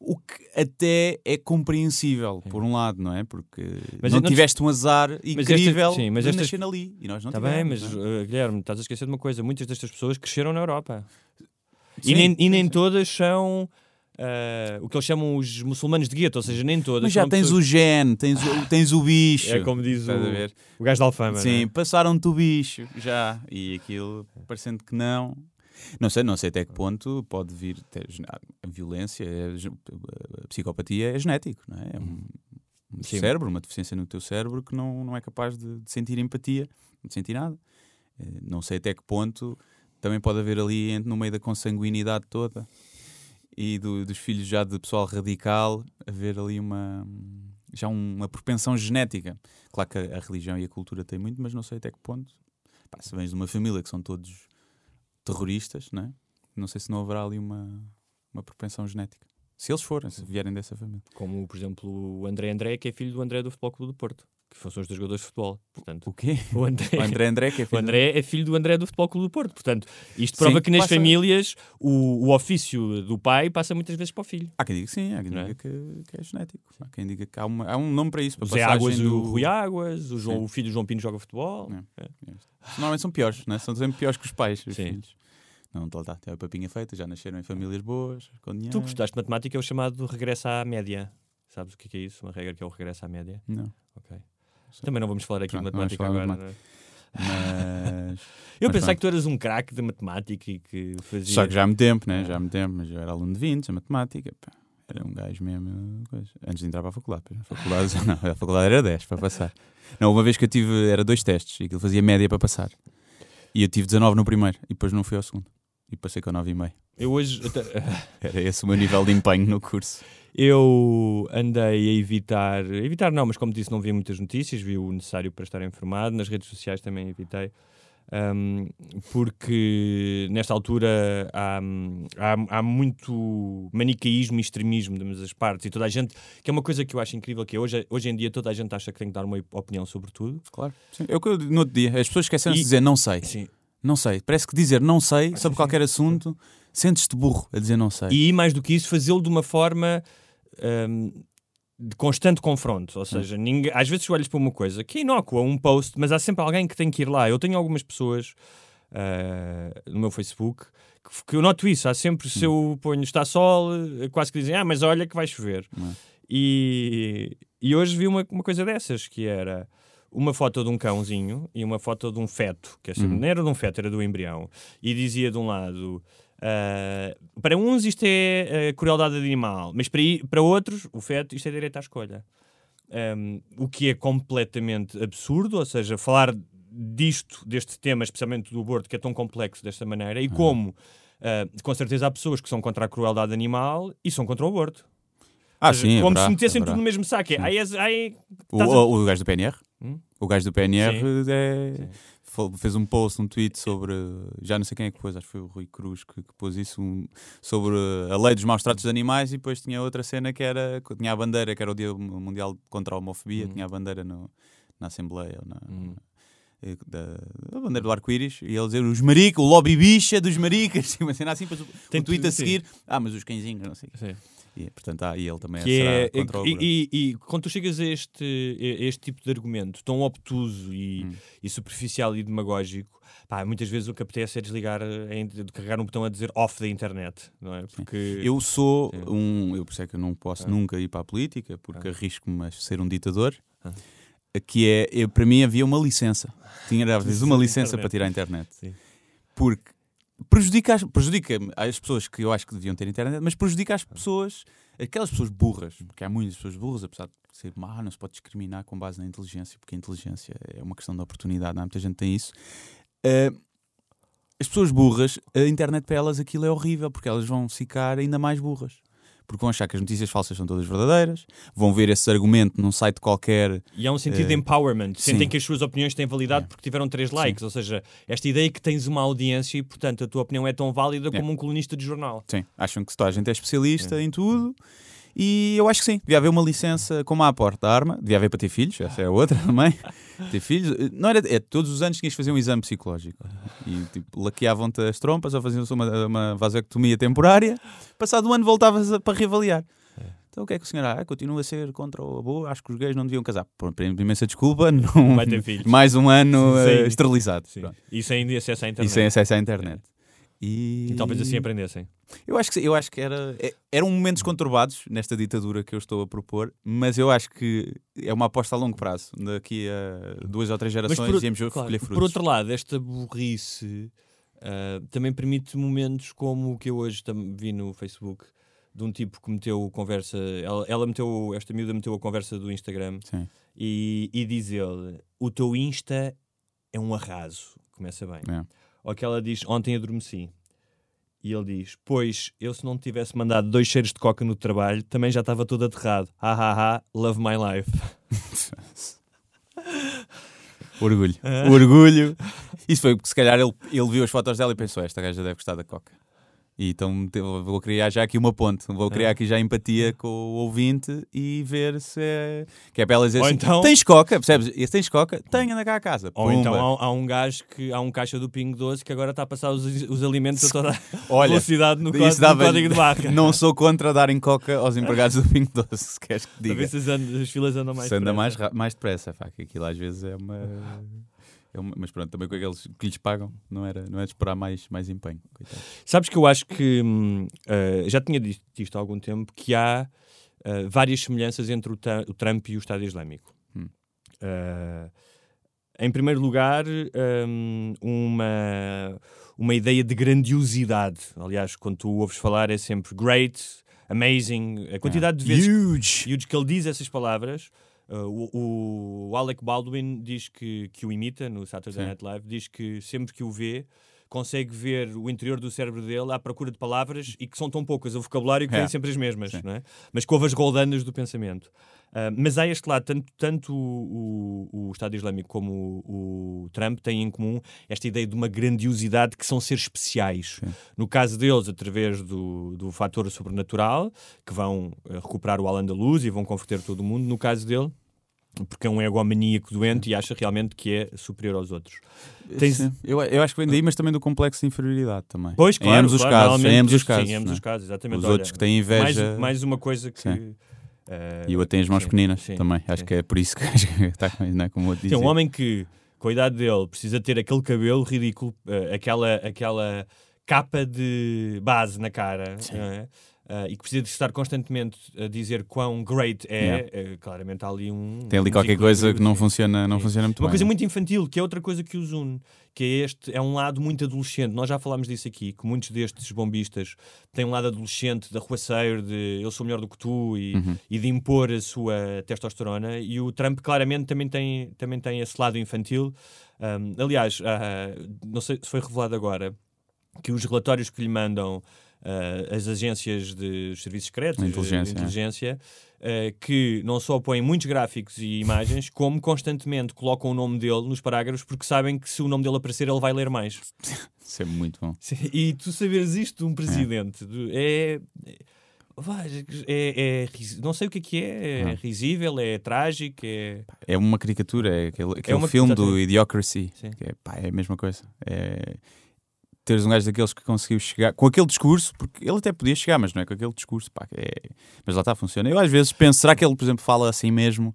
o que até é compreensível, por um lado, não é? Porque mas não, não tiveste um azar incrível esta, sim, mas de nascer ali e nós não Está bem, mas é? uh, Guilherme, estás a esquecer de uma coisa: muitas destas pessoas cresceram na Europa sim, e nem, e nem todas são. Uh, o que eles chamam os muçulmanos de gueto, ou seja, nem todas. Mas já tens pessoas... o gene, tens o, tens o bicho. É como diz o, o gajo da Alfama. Sim, é? passaram-te o bicho já. E aquilo, parecendo que não, não sei, não sei até que ponto pode vir a violência, a psicopatia é genético, não é? É um, um cérebro, uma deficiência no teu cérebro que não, não é capaz de, de sentir empatia, de sentir nada. Eh, não sei até que ponto também pode haver ali no meio da consanguinidade toda e do, dos filhos já de pessoal radical haver ali uma já uma propensão genética. Claro que a, a religião e a cultura têm muito, mas não sei até que ponto. Pá, se vens de uma família que são todos terroristas, não é? Não sei se não haverá ali uma, uma propensão genética. Se eles forem, se vierem dessa família. Como, por exemplo, o André André, que é filho do André do Futebol Clube do Porto. Que são os dois jogadores de futebol. Portanto, o quê? O André, o André, André, que é filho o André é filho do André do Futebol Clube do Porto. Portanto, isto prova sim, que nas passa... famílias o, o ofício do pai passa muitas vezes para o filho. Há quem diga que sim, há quem diga é? que, que, é genético. Há quem diga que há, uma, há um nome para isso. Para Zé Águas, do... o Rui Águas, o, João, o filho do João Pino joga futebol. É. É. Normalmente são piores, né? são sempre piores que os pais, os sim. filhos. Não, está, está, tem a papinha feita, já nasceram em famílias boas, com dinheiro. Tu gostaste de matemática, é o chamado regresso à média. Sabes o que é, isso? Uma regra que é o regresso à média? Não. Ok. Também não vamos falar aqui de matemática agora. De é? Mas. (laughs) eu mas pensava que tu eras um craque de matemática e que fazia. Só que já há muito tempo, né? Já há muito tempo, mas eu era aluno de 20, a matemática. Pá. Era um gajo mesmo. Coisa. Antes de entrar para a faculdade. A faculdade, (laughs) não, a faculdade era 10 para passar. Não, uma vez que eu tive, era dois testes e aquilo fazia média para passar. E eu tive 19 no primeiro e depois não fui ao segundo e passei com 9,5. Eu hoje. (laughs) Era esse o meu nível de empenho no curso. Eu andei a evitar. Evitar não, mas como disse, não vi muitas notícias, vi o necessário para estar informado. Nas redes sociais também evitei. Um, porque nesta altura há, há, há, muito manicaísmo e extremismo de ambas as partes e toda a gente, que é uma coisa que eu acho incrível, que é hoje, hoje em dia toda a gente acha que tem que dar uma opinião sobre tudo. Claro. Sim. É o que eu no outro dia, as pessoas esqueceram de dizer não sei. Sim. Não sei. Parece que dizer não sei sobre qualquer assunto, sentes-te burro a dizer não sei. E mais do que isso, fazê-lo de uma forma hum, de constante confronto. Ou seja, ninguém, às vezes olhas para uma coisa que é inócua, um post, mas há sempre alguém que tem que ir lá. Eu tenho algumas pessoas ah, no meu Facebook, que, que eu noto isso. Há sempre, se eu ponho está sol, quase que dizem, ah, mas olha que vai chover. É? E, e hoje vi uma, uma coisa dessas, que era uma foto de um cãozinho e uma foto de um feto, que é sempre- não era de um feto, era do embrião, e dizia de um lado. ah, para uns isto é ah, crueldade animal, mas para, para outros, o feto, isto é direito à escolha. Um, o que é completamente absurdo, ou seja, falar disto, deste tema, especialmente do aborto, que é tão complexo desta maneira, e como, ah, com certeza, há pessoas que são contra a crueldade animal e são contra o aborto. Ah, seja, sim, como haverá, se metessem haverá. tudo no mesmo saco. É, Sim. és- ai, O, a- o, o gajo do PNR? Hum? O gajo do PNR Sim. é- Sim. fez um post, um tweet sobre. Já não sei quem é que pôs, acho que foi o Rui Cruz que, que pôs isso. um- sobre a lei dos maus tratos de animais. E depois tinha outra cena que era. Tinha a bandeira, que era o Dia Mundial contra a Homofobia. Hum. Tinha a bandeira no- na Assembleia. Na, Hum. eh, da, a bandeira do arco-íris. E ele dizer os maricas, o lobby bicha dos maricas. (laughs) Uma cena assim. Depois o, Tem o tweet a sim. seguir. Ah, mas os cãezinhos, não sei. Sim. E, portanto, ah, e ele também que será é, contra o e, e- e quando tu chegas a este, a este tipo de argumento tão obtuso e, Hum. e superficial e demagógico, pá, muitas vezes o que apetece é desligar, é carregar um botão a dizer off da internet, não é? Porque Eu sou Sim. um. Eu por isso é que eu não posso Ah. nunca ir para a política, porque Ah. arrisco-me a ser um ditador. Ah. Que é, eu- para mim havia uma licença. Tinha às vezes uma (laughs) licença para tirar a internet. Sim. Porque prejudica, as- prejudica as pessoas que eu acho que deviam ter internet, mas prejudica as pessoas, aquelas pessoas burras, porque há muitas pessoas burras, apesar de ser má, não se pode discriminar com base na inteligência, porque a inteligência é uma questão de oportunidade, não há muita gente tem isso. Ah, as pessoas burras, a internet para elas aquilo é horrível, porque elas vão ficar ainda mais burras. Porque vão achar que as notícias falsas são todas verdadeiras, vão ver esse argumento num site qualquer. E há um sentido de Eh, empowerment. Sentem sim. que as suas opiniões têm validade É. porque tiveram três likes. Ou seja, esta ideia que tens uma audiência e, portanto, a tua opinião é tão válida É. como um colunista de jornal. Sim, acham que toda a gente é especialista em tudo. E eu acho que sim, devia haver uma licença como a porta da arma, devia haver para ter filhos, essa é a outra (laughs) também. ter filhos, não era, é, todos os anos tinhas que fazer um exame psicológico e tipo, laqueavam-te as trompas ou faziam-se uma, uma vasectomia temporária. Passado um ano voltavas a- para reavaliar. Então o que é que o senhor ah, continua a ser contra o aborto? Acho que os gays não deviam casar. Por imensa desculpa, (laughs) não, Vai ter filhos. mais um ano Sim. eh, esterilizado. Sim. E sem acesso à internet. E sem acesso à internet. E, E talvez assim aprendessem. Eu acho que, eu acho que era, é- eram momentos conturbados nesta ditadura que eu estou a propor, mas eu acho que é uma aposta a longo prazo. Daqui a duas ou três gerações por, íamos claro, frutos. por outro lado, esta burrice ah, também permite momentos como o que eu hoje vi no Facebook de um tipo que meteu conversa. Ela, ela meteu, esta miúda meteu a conversa do Instagram Sim. e, e diz ele: O teu Insta é um arraso. Começa bem. É. Ou que ela diz: Ontem adormeci. E ele diz: Pois, eu se não tivesse mandado dois cheiros de coca no trabalho, também já estava todo aterrado. Ha ha ha, love my life. (laughs) Orgulho. Ah. Orgulho. Isso foi porque se calhar ele, ele viu as fotos dela e pensou: esta gaja deve gostar da coca. E então vou criar já aqui uma ponte, vou criar Ah. aqui já empatia com o ouvinte e ver se é. Que é para ela dizer Ou assim: então- tens coca, percebes? E se tens coca, tenha anda cá a casa. Ou Pumba. então há, há um gajo que há um caixa do Pingo Doce que agora está a passar os, os alimentos a toda a (laughs) Olha, velocidade no, código, no dava- código de barra. (laughs) Não sou contra darem coca aos empregados do Pingo Doce, se queres que (laughs) diga. se as, as filas andam mais Se anda mais, mais depressa, pá, que aquilo às vezes é uma, é uma- Mas pronto, também com aqueles que lhes pagam, não era, não é de esperar mais, mais empenho. coitado. Sabes que eu acho que eh, já tinha dito isto há algum tempo que há eh, várias semelhanças entre o, o Trump e o Estado Islâmico. Hum. Eh, em primeiro lugar, hum, uma, uma ideia de grandiosidade. Aliás, quando tu ouves falar é sempre great, amazing. A quantidade de vezes Huge! huge que ele diz essas palavras. Uh, o, o Alec Baldwin diz que, que o imita no Saturday Sim. Night Live, diz que sempre que o vê consegue ver o interior do cérebro dele à procura de palavras e que são tão poucas, o vocabulário que É. tem sempre as mesmas, Sim. não é? mas houve as roldanas do pensamento. Uh, mas há este lado, tanto, tanto o, o, o Estado Islâmico como o, o Trump têm em comum esta ideia de uma grandiosidade que são seres especiais. Sim. No caso deles, através do, do fator sobrenatural, que vão eh, recuperar o Al-Andalus e vão converter todo o mundo. No caso dele, porque é um egomaníaco doente e acha realmente que é superior aos outros. Tens- Sim. Eu, eu acho que vem daí, mas também do complexo de inferioridade também. Pois, claro, em ambos os claro, casos. normalmente Em ambos os casos. Sim, em ambos os casos, exatamente. Os Olha, outros que têm inveja. Mais, mais uma coisa que... Sim. eh, E eu tenho as mãos sim, pequeninas sim, também. Acho sim. que é por isso que (laughs) acho está não é como eu Tem dizia. um homem que com a idade dele, precisa ter aquele cabelo ridículo, eh, aquela, aquela capa de base na cara, é? Uh, e que precisa de estar constantemente a dizer quão great é, Yeah. eh, claramente há ali um. Tem ali um qualquer coisa que não funciona, não Sim. funciona muito Uma bem. coisa é? muito infantil, que é outra coisa que os une, que é este, é um lado muito adolescente. Nós já falámos disso aqui, que muitos destes bombistas têm um lado adolescente, de arruaceiro, de eu sou melhor do que tu e, Uhum. e de impor a sua testosterona. E o Trump claramente também tem, também tem esse lado infantil. Um, aliás, ah, não sei se foi revelado agora que os relatórios que lhe mandam ah, as agências de serviços secretos, inteligência, é. inteligência, ah, que não só põem muitos gráficos e imagens, (laughs) como constantemente colocam o nome dele nos parágrafos, porque sabem que se o nome dele aparecer, ele vai ler mais. (laughs) Isso é muito bom. E tu saberes isto de um presidente é. é- é, é ris- não sei o que é que é, é Não. risível, é trágico, é. É uma caricatura, é aquele, aquele uma- filme do. Idiocracy. Sim. Que é, pá, é a mesma coisa. É teres um gajo daqueles que conseguiu chegar com aquele discurso, porque ele até podia chegar, mas não é com aquele discurso. Pá, é... Mas lá está, funciona. Eu às vezes penso, será que ele, por exemplo, fala assim mesmo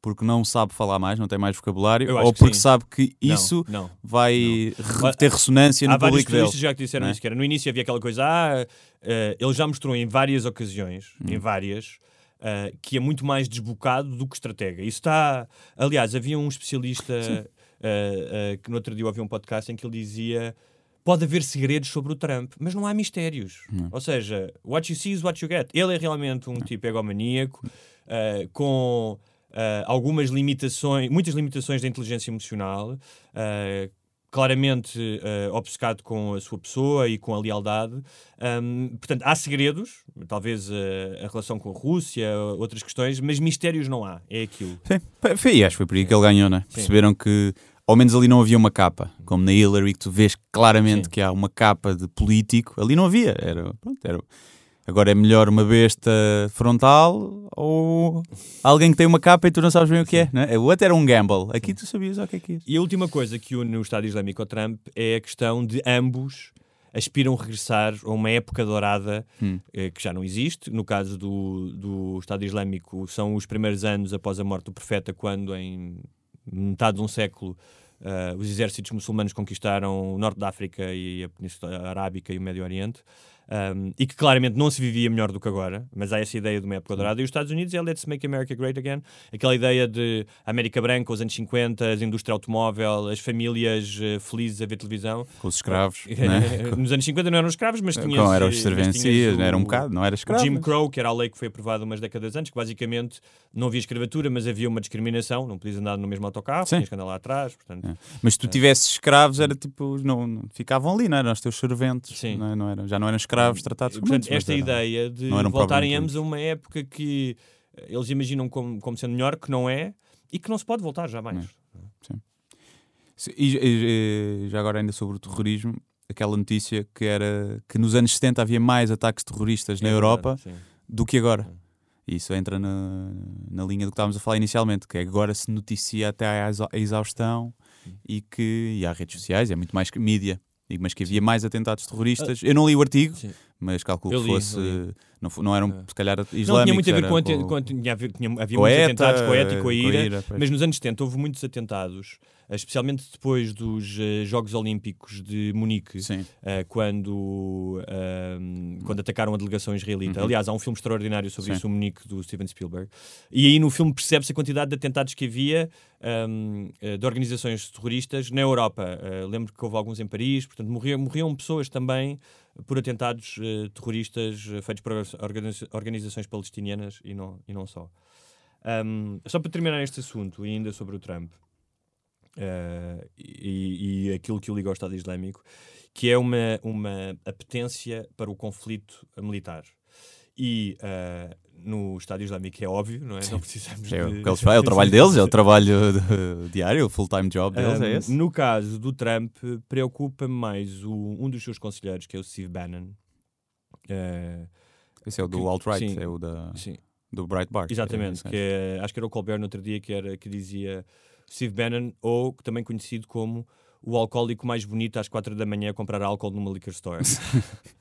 porque não sabe falar mais, não tem mais vocabulário, ou que porque sim. sabe que Não, isso não, vai re- ter ressonância Há no público dele? turistas já que disseram não é? isso, que era, no início havia aquela coisa, ah, eh, ele já mostrou em várias ocasiões, Hum. em várias, ah, que é muito mais desbocado do que estratega. Isso está. Aliás, havia um especialista ah, que no outro dia eu ouvi um podcast em que ele dizia. Pode haver segredos sobre o Trump, mas não há mistérios. Ou seja, what you see is what you get. Ele é realmente um tipo egomaníaco, ah, com ah, algumas limitações, muitas limitações da inteligência emocional, ah, claramente ah, obcecado com a sua pessoa e com a lealdade. Ahm, portanto, há segredos, talvez ah, a relação com a Rússia, outras questões, mas mistérios não há. É aquilo. Sim, foi- acho que foi por aí que ele ganhou, né? Perceberam que ao menos ali não havia uma capa, como na Hillary, que tu vês claramente Sim. que há uma capa de político, ali não havia. Era, pronto, era, agora é melhor uma besta frontal ou alguém que tem uma capa e tu não sabes bem o que é, né? O outro era um gamble, aqui tu sabias o que é que é. E a última coisa que une o Estado Islâmico ao Trump é a questão de ambos aspiram regressar a uma época dourada Hum. eh, que já não existe. No caso do, do Estado Islâmico, são os primeiros anos após a morte do profeta, quando em metade de um século eh, os exércitos muçulmanos conquistaram o norte da África e a Península Arábica e o Médio Oriente. Um, e que claramente não se vivia melhor do que agora, mas há essa ideia de uma época dourada. E os Estados Unidos é Let's Make America Great Again, aquela ideia de América Branca, os anos 50, a indústria automóvel, as famílias eh, felizes a ver televisão. Com os escravos, (laughs) né? Nos anos 50 não eram escravos, mas tinhas. Com, eram os mas servencias, o- era um bocado, não era escravo. Jim Crow, que era a lei que foi aprovada umas décadas antes, que basicamente não havia escravatura, mas havia uma discriminação, não podias andar no mesmo autocarro, Sim. tinhas que andar lá atrás. Portanto, É. Mas se tu tivesses escravos, era tipo, não, não- ficavam ali, não eram os teus serventes, Sim. não, é? Não eram, já não eram escravos tratados como Portanto, esta ideia de não voltarem ambos a uma época que eh, eles imaginam como, como sendo melhor, que não é, e que não se pode voltar jamais. Se- E, e- e já agora ainda sobre o terrorismo, aquela notícia que era que nos anos 70 havia mais ataques terroristas na É Europa verdade, sim. do que agora. Isso entra na, na linha do que estávamos a falar inicialmente, que é agora se noticia até à exaustão e que e há redes sociais, é muito mais que mídia. Mas que havia mais atentados terroristas. Eu não li o artigo, Sim. mas calculo que fosse. li. Não, não eram, se calhar, islâmicos. Não tinha muito a ver com, tinha tinha- havia muitos atentados com a ética e com a com a ira, ira, mas nos anos 70 houve muitos atentados, especialmente depois dos eh, Jogos Olímpicos de Munique, eh, quando, ahm, quando atacaram a delegação israelita. Uhum. Aliás, há um filme extraordinário sobre Sim. isso, o Munique, do Steven Spielberg. E aí no filme percebe-se a quantidade de atentados que havia ahm, eh, de organizações terroristas na Europa. Eh, lembro que houve alguns em Paris, portanto morriam, morriam pessoas também por atentados eh, terroristas eh, feitos por organiza- organizações palestinianas e não, e não só. Ahm, só para terminar este assunto, e ainda sobre o Trump eh, e, e aquilo que o liga ao Estado Islâmico, que é uma, uma apetência para o conflito militar. E eh, no Estado Islâmico é óbvio, não é? Não precisamos É, o de... eles é o trabalho (laughs) deles, é o trabalho de- diário, o full-time job deles, é Um, esse. No caso do Trump, preocupa-me mais o- um dos seus conselheiros, que é o Steve Bannon. Eh, Esse é o do alt-right, sim, é o da, sim. do Breitbart. Exatamente, É, que é- acho que era o Colbert no outro dia que, era, que dizia Steve Bannon, ou também conhecido como o alcoólico mais bonito às quatro da manhã a comprar álcool numa liquor store. (laughs)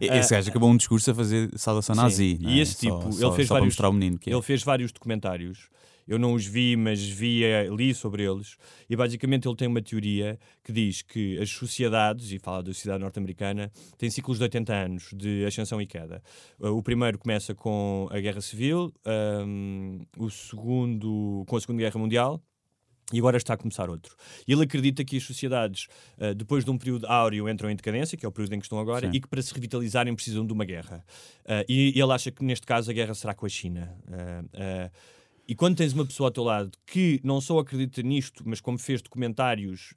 Esse gajo acabou um discurso a fazer saudação nazi. E é? esse tipo, só- ele fez vários, menino é. ele fez vários documentários. Eu não os vi, mas vi, eh, li sobre eles. E basicamente ele tem uma teoria que diz que as sociedades, e fala da sociedade norte-americana, têm ciclos de 80 anos de ascensão e queda. Uh, O primeiro começa com a Guerra Civil, um, o segundo com a Segunda Guerra Mundial, e agora está a começar outro. E ele acredita que as sociedades, uh, depois de um período áureo, entram em decadência, que é o período em que estão agora, Sim. e que para se revitalizarem precisam de uma guerra. Uh, e ele acha que neste caso a guerra será com a China. Uh, uh, e quando tens uma pessoa ao teu lado que não só acredita nisto, mas como fez documentários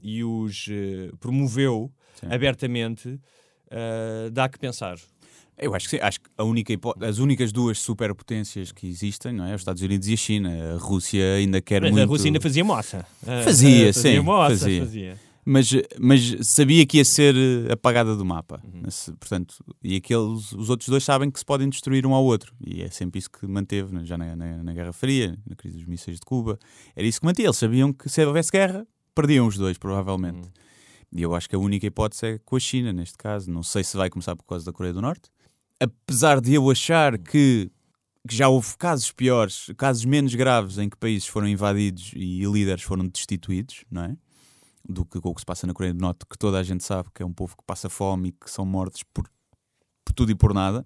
e os promoveu Sim. abertamente, dá que pensar. Eu acho que sim. Acho que a única as únicas duas superpotências que existem, não é? Os Estados Unidos e a China. A Rússia ainda quer Mas muito. a Rússia ainda fazia moça. Uh, Fazia, uh, sim, moça, fazia. fazia. Mas, mas sabia que ia ser eh, apagada do mapa. Uhum. Portanto, e aqueles, os outros dois sabem que se podem destruir um ao outro. E é sempre isso que manteve, né, já na, na- na Guerra Fria, na crise dos mísseis de Cuba. Era isso que mantinha. Eles sabiam que se houvesse guerra, perdiam os dois, provavelmente. Uhum. E eu acho que a única hipótese é com a China, neste caso. Não sei se vai começar por causa da Coreia do Norte. Apesar de eu achar que, que já houve casos piores, casos menos graves em que países foram invadidos e líderes foram destituídos, não é? Do que o que se passa na Coreia do Norte, que toda a gente sabe que é um povo que passa fome e que são mortos por, por tudo e por nada.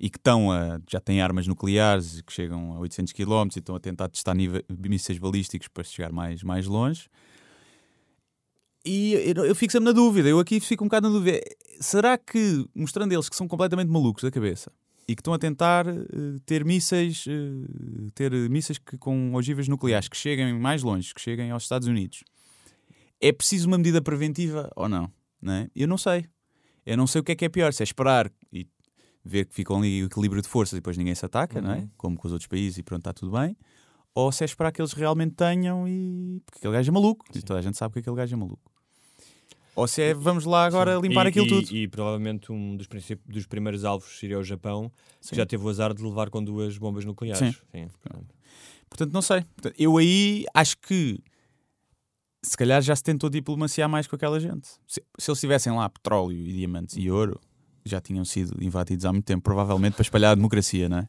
E que estão a, já têm armas nucleares que chegam a 800 km e estão a tentar testar mísseis balísticos para chegar mais, mais longe. E eu, fico sempre na dúvida, eu aqui fico um bocado na dúvida. Será que, mostrando eles que são completamente malucos da cabeça e que estão a tentar eh, ter mísseis, eh, ter mísseis que, com ogivas nucleares que cheguem mais longe, que cheguem aos Estados Unidos, é preciso uma medida preventiva ou não? não é? Eu não sei. Eu não sei o que é que é pior, se é esperar e ver que ficam ali o equilíbrio de forças e depois ninguém se ataca, não é? Uhum. Como com os outros países e pronto, está tudo bem. Ou se é esperar que eles realmente tenham e. Porque aquele gajo é maluco. E toda a gente sabe que aquele gajo é maluco. Ou se é vamos lá agora Sim. limpar E- aquilo e- tudo. E provavelmente um dos, dos primeiros alvos seria o Japão, Sim. que já teve o azar de levar com duas bombas nucleares. Sim. Portanto, não sei. Eu aí acho que se calhar já se tentou diplomaciar mais com aquela gente. Se, se eles tivessem lá petróleo e diamantes e ouro, já tinham sido invadidos há muito tempo, provavelmente para espalhar a democracia, não é?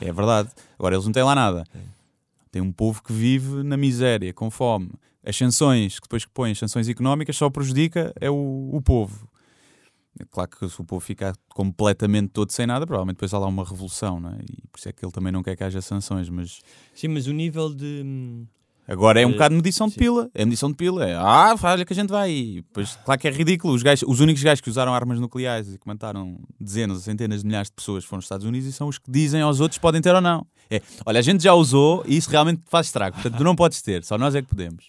É verdade. Agora eles não têm lá nada. Tem um povo que vive na miséria, com fome. As sanções, que depois que põem as sanções económicas, só prejudica é o, o povo. É claro que se o povo ficar completamente todo sem nada, provavelmente depois há lá uma revolução, não é? E por isso é que ele também não quer que haja sanções, mas Sim, mas o nível de. Agora é um Eh, bocado medição de pila. É medição de pila. É, ah, olha que a gente vai. E depois, claro que é ridículo. Os, gajos, os únicos gajos que usaram armas nucleares e que mataram dezenas ou centenas de milhares de pessoas foram os Estados Unidos e são os que dizem aos outros podem ter ou não. É, olha, a gente já usou e isso realmente faz estrago. Portanto, tu não podes ter. Só nós é que podemos.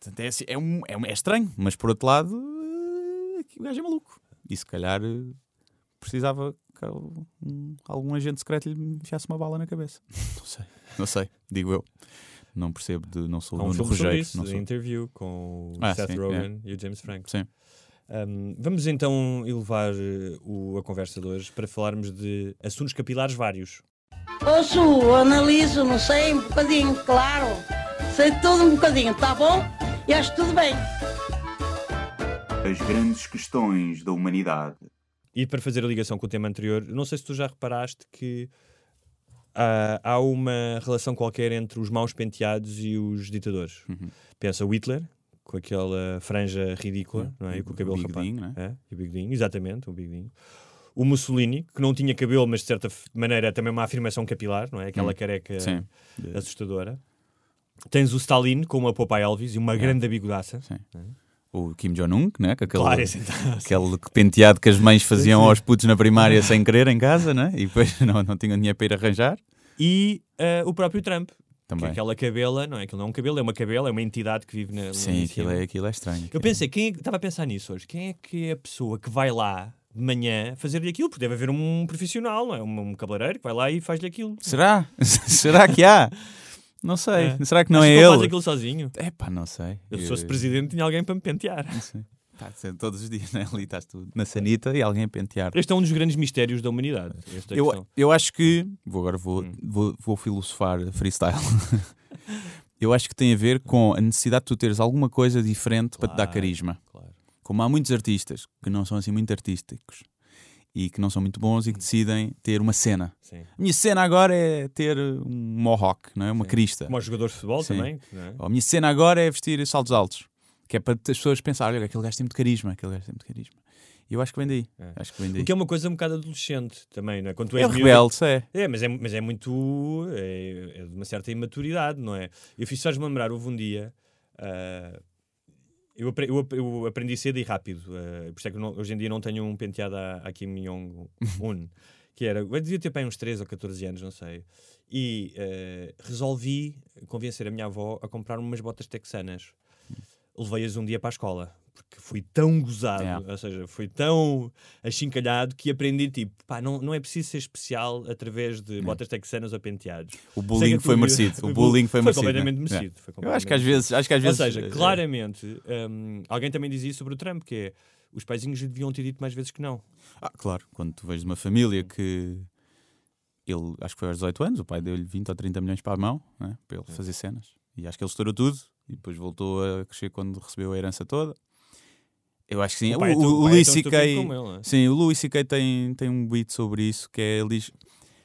Portanto, é, assim, é, um- é um- é estranho. Mas por outro lado, eh, o gajo é maluco. E se calhar eh, precisava que um- algum agente secreto lhe enfiasse uma bala na cabeça. Não sei. Não sei. Digo eu. Não percebo de. Não sou Há o um filme isso, Não sou. Interview, com o Ah, Seth sim, Rogen e o James Franco. Sim. Um, vamos então elevar eh, o, a conversa de hoje para falarmos de assuntos capilares vários. Ouço, analiso, não sei, um bocadinho, claro. Sei tudo um bocadinho, tá bom? E acho tudo bem. As grandes questões da humanidade. E para fazer a ligação com o tema anterior, não sei se tu já reparaste que ah, há uma relação qualquer entre os maus penteados e os ditadores. Uhum. Pensa o Hitler, com aquela franja ridícula, não é? E com o cabelo Uhum. o rapado. bigodinho, não é? E o bigodinho, exatamente, o bigodinho. O Mussolini, que não tinha cabelo, mas de certa maneira é também uma afirmação capilar, não é? Aquela Hum. careca Sim. assustadora. Tens o Stalin com uma Popeye Elvis e uma É. grande bigodaça. Sim. O Kim Jong-un, né? com aquele, Claro, então. aquele penteado que as mães faziam aos putos na primária sem querer em casa, né? e depois (laughs) não, não tinham dinheiro para ir arranjar. E ah, o próprio Trump. Também. Que aquela cabela, não é? Aquilo não é um cabelo, é uma cabela, é uma entidade que vive na. Sim, aquilo é, aquilo é estranho. Eu pensei, quem é estava a pensar nisso hoje? Quem é que é a pessoa que vai lá de manhã fazer-lhe aquilo? Porque deve haver um profissional, não é? Um, um cabeleireiro que vai lá e faz-lhe aquilo. Será? (laughs) Será que há? (laughs) Não sei. É. Será que não Acho é ele? faz aquilo sozinho. É pá, não sei. Eu, se fosse presidente, tinha alguém para me pentear. Não sei. Pá, todos os dias, (laughs) né? ali estás tu na sanita e alguém a pentear. Este é um dos grandes mistérios da humanidade. Esta Eu, eu acho que. Vou, agora vou, Hum. vou, vou filosofar freestyle. (laughs) eu acho que tem a ver com a necessidade de tu teres alguma coisa diferente para te dar Claro, carisma. claro. como há muitos artistas que não são assim muito artísticos e que não são muito bons e que decidem ter uma cena. Sim. A minha cena agora é ter um mohawk, não é? uma crista. Como os jogadores de futebol Sim. também. é? A minha cena agora é vestir saltos altos, que é para as pessoas pensarem, olha, aquele gajo tem muito carisma, aquele gajo tem muito carisma. E eu acho que vem daí. Acho que vem daí. O que é uma coisa um bocado adolescente também, não é? Quando tu É és miúdo- rebelde, é. É, mas é, mas é muito. É, é de uma certa imaturidade, não é? Eu fiz só lembrar, houve um dia. ah, eu, eu, eu aprendi cedo e rápido. ah, por isso é que não- hoje em dia não tenho um penteado à, à Kim Jong-un. (laughs) que era. Eu devia ter para uns 13 ou 14 anos, não sei. E ah, resolvi convencer a minha avó a comprar umas botas texanas. Levei-as um dia para a escola. Porque fui tão gozado, Yeah. ou seja, fui tão achincalhado que aprendi tipo, pá, não, não é preciso ser especial através de botas texanas ou penteados. O bullying a foi merecido. (laughs) O bullying foi merecido. completamente né? merecido. É. foi Eu acho que às completamente vezes. Acho que às vezes Ou seja, eh, claramente, hum, alguém também dizia isso sobre o Trump, que é os paizinhos deviam ter dito mais vezes que não. Ah, claro, quando tu vês uma família que ele, acho que foi aos 18 anos, o pai deu-lhe 20 ou 30 milhões para a mão né, para ele fazer cenas. E acho que ele estourou tudo e depois voltou a crescer quando recebeu a herança toda. Eu acho que sim. O O, é o, o o é Louis tão C.K. é? Sim, o Louis C.K. tem, tem um beat sobre isso que é ele diz: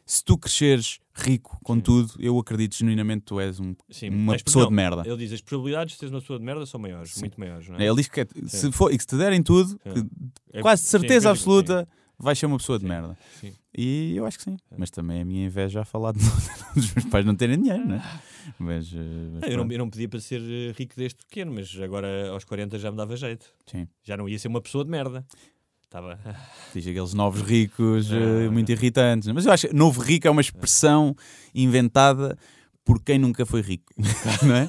se tu cresceres rico com tudo, eu acredito genuinamente que tu és um- Sim, uma pessoa não, de merda. Ele diz as probabilidades de seres uma pessoa de merda são maiores, muito maiores. Não é? É, Ele diz que é- se, Sim. for, e que se te derem tudo, Sim. que quase de sim, certeza sim, absoluta vais ser uma pessoa de merda. sim. E eu acho que sim. Mas também a minha inveja a falar de, (laughs) dos meus pais não terem dinheiro, né? Mas, eh, mas eu, não, eu não pedia para ser eh, rico desde pequeno, mas agora aos 40 já me dava jeito. Sim. Já não ia ser uma pessoa de merda. Estava. (laughs) Diz aqueles novos ricos eh, Não, muito irritantes. Mas eu acho que novo rico é uma expressão inventada por quem nunca foi rico. (laughs) não é?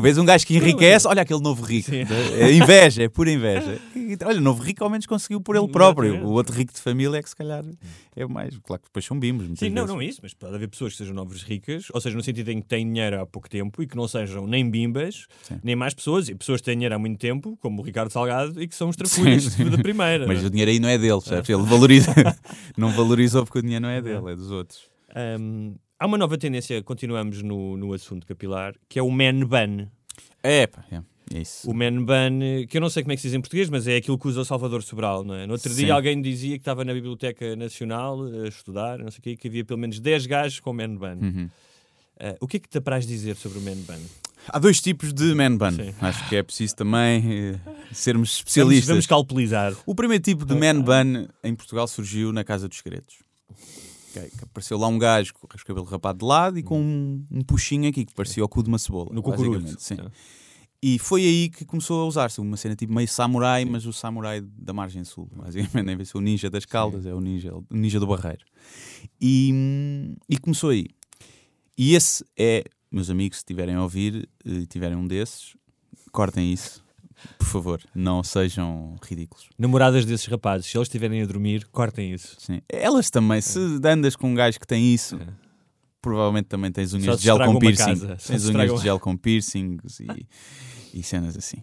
Vês um gajo que enriquece, olha aquele novo rico. É inveja, é pura inveja. E, Olha, o novo rico ao menos conseguiu por ele próprio. O outro rico de família é que se calhar é mais. Claro que depois são bimbos. Sim, não, vezes. não é isso, mas pode haver pessoas que sejam novas ricas, ou seja, no sentido em que têm dinheiro há pouco tempo e que não sejam nem bimbas, nem mais pessoas, e pessoas que têm dinheiro há muito tempo, como o Ricardo Salgado, e que são os trafulhos Sim. da primeira. Mas é? o dinheiro aí não é dele, sabes? Ele valoriza. (laughs) não valorizou porque o dinheiro não é dele, é dos outros. Hum, há uma nova tendência, continuamos no, no assunto capilar, que é o man bun. É, pá, é, é isso. O man bun, que eu não sei como é que se diz em português, mas é aquilo que usa o Salvador Sobral, não é? No outro Sim. dia alguém dizia que estava na Biblioteca Nacional a estudar, não sei o quê, que havia pelo menos 10 gajos com man bun. Uhum. Ah, o que é que te apraz dizer sobre o man bun? Há dois tipos de man bun. Acho que é preciso também eh, sermos especialistas. Vamos, vamos calpulizar. O primeiro tipo de man bun em Portugal surgiu na Casa dos Segredos. Ok, que apareceu lá um gajo com o cabelo rapado de lado e com um, um puxinho aqui que parecia o cu de uma cebola. No basicamente, Sim. E foi aí que começou a usar-se uma cena tipo meio samurai, mas o samurai da margem sul. Basicamente, em vez de ser o ninja das caldas, é o ninja, o ninja do barreiro. E, e começou aí. E esse é, meus amigos, se estiverem a ouvir e tiverem um desses, cortem isso. Por favor, não sejam ridículos. Namoradas desses rapazes, se eles estiverem a dormir, cortem isso. Sim. Elas também, se andas com um gajo que tem isso, provavelmente também tens unhas de gel com piercing. Tens te unhas de gel com piercings e, e cenas assim.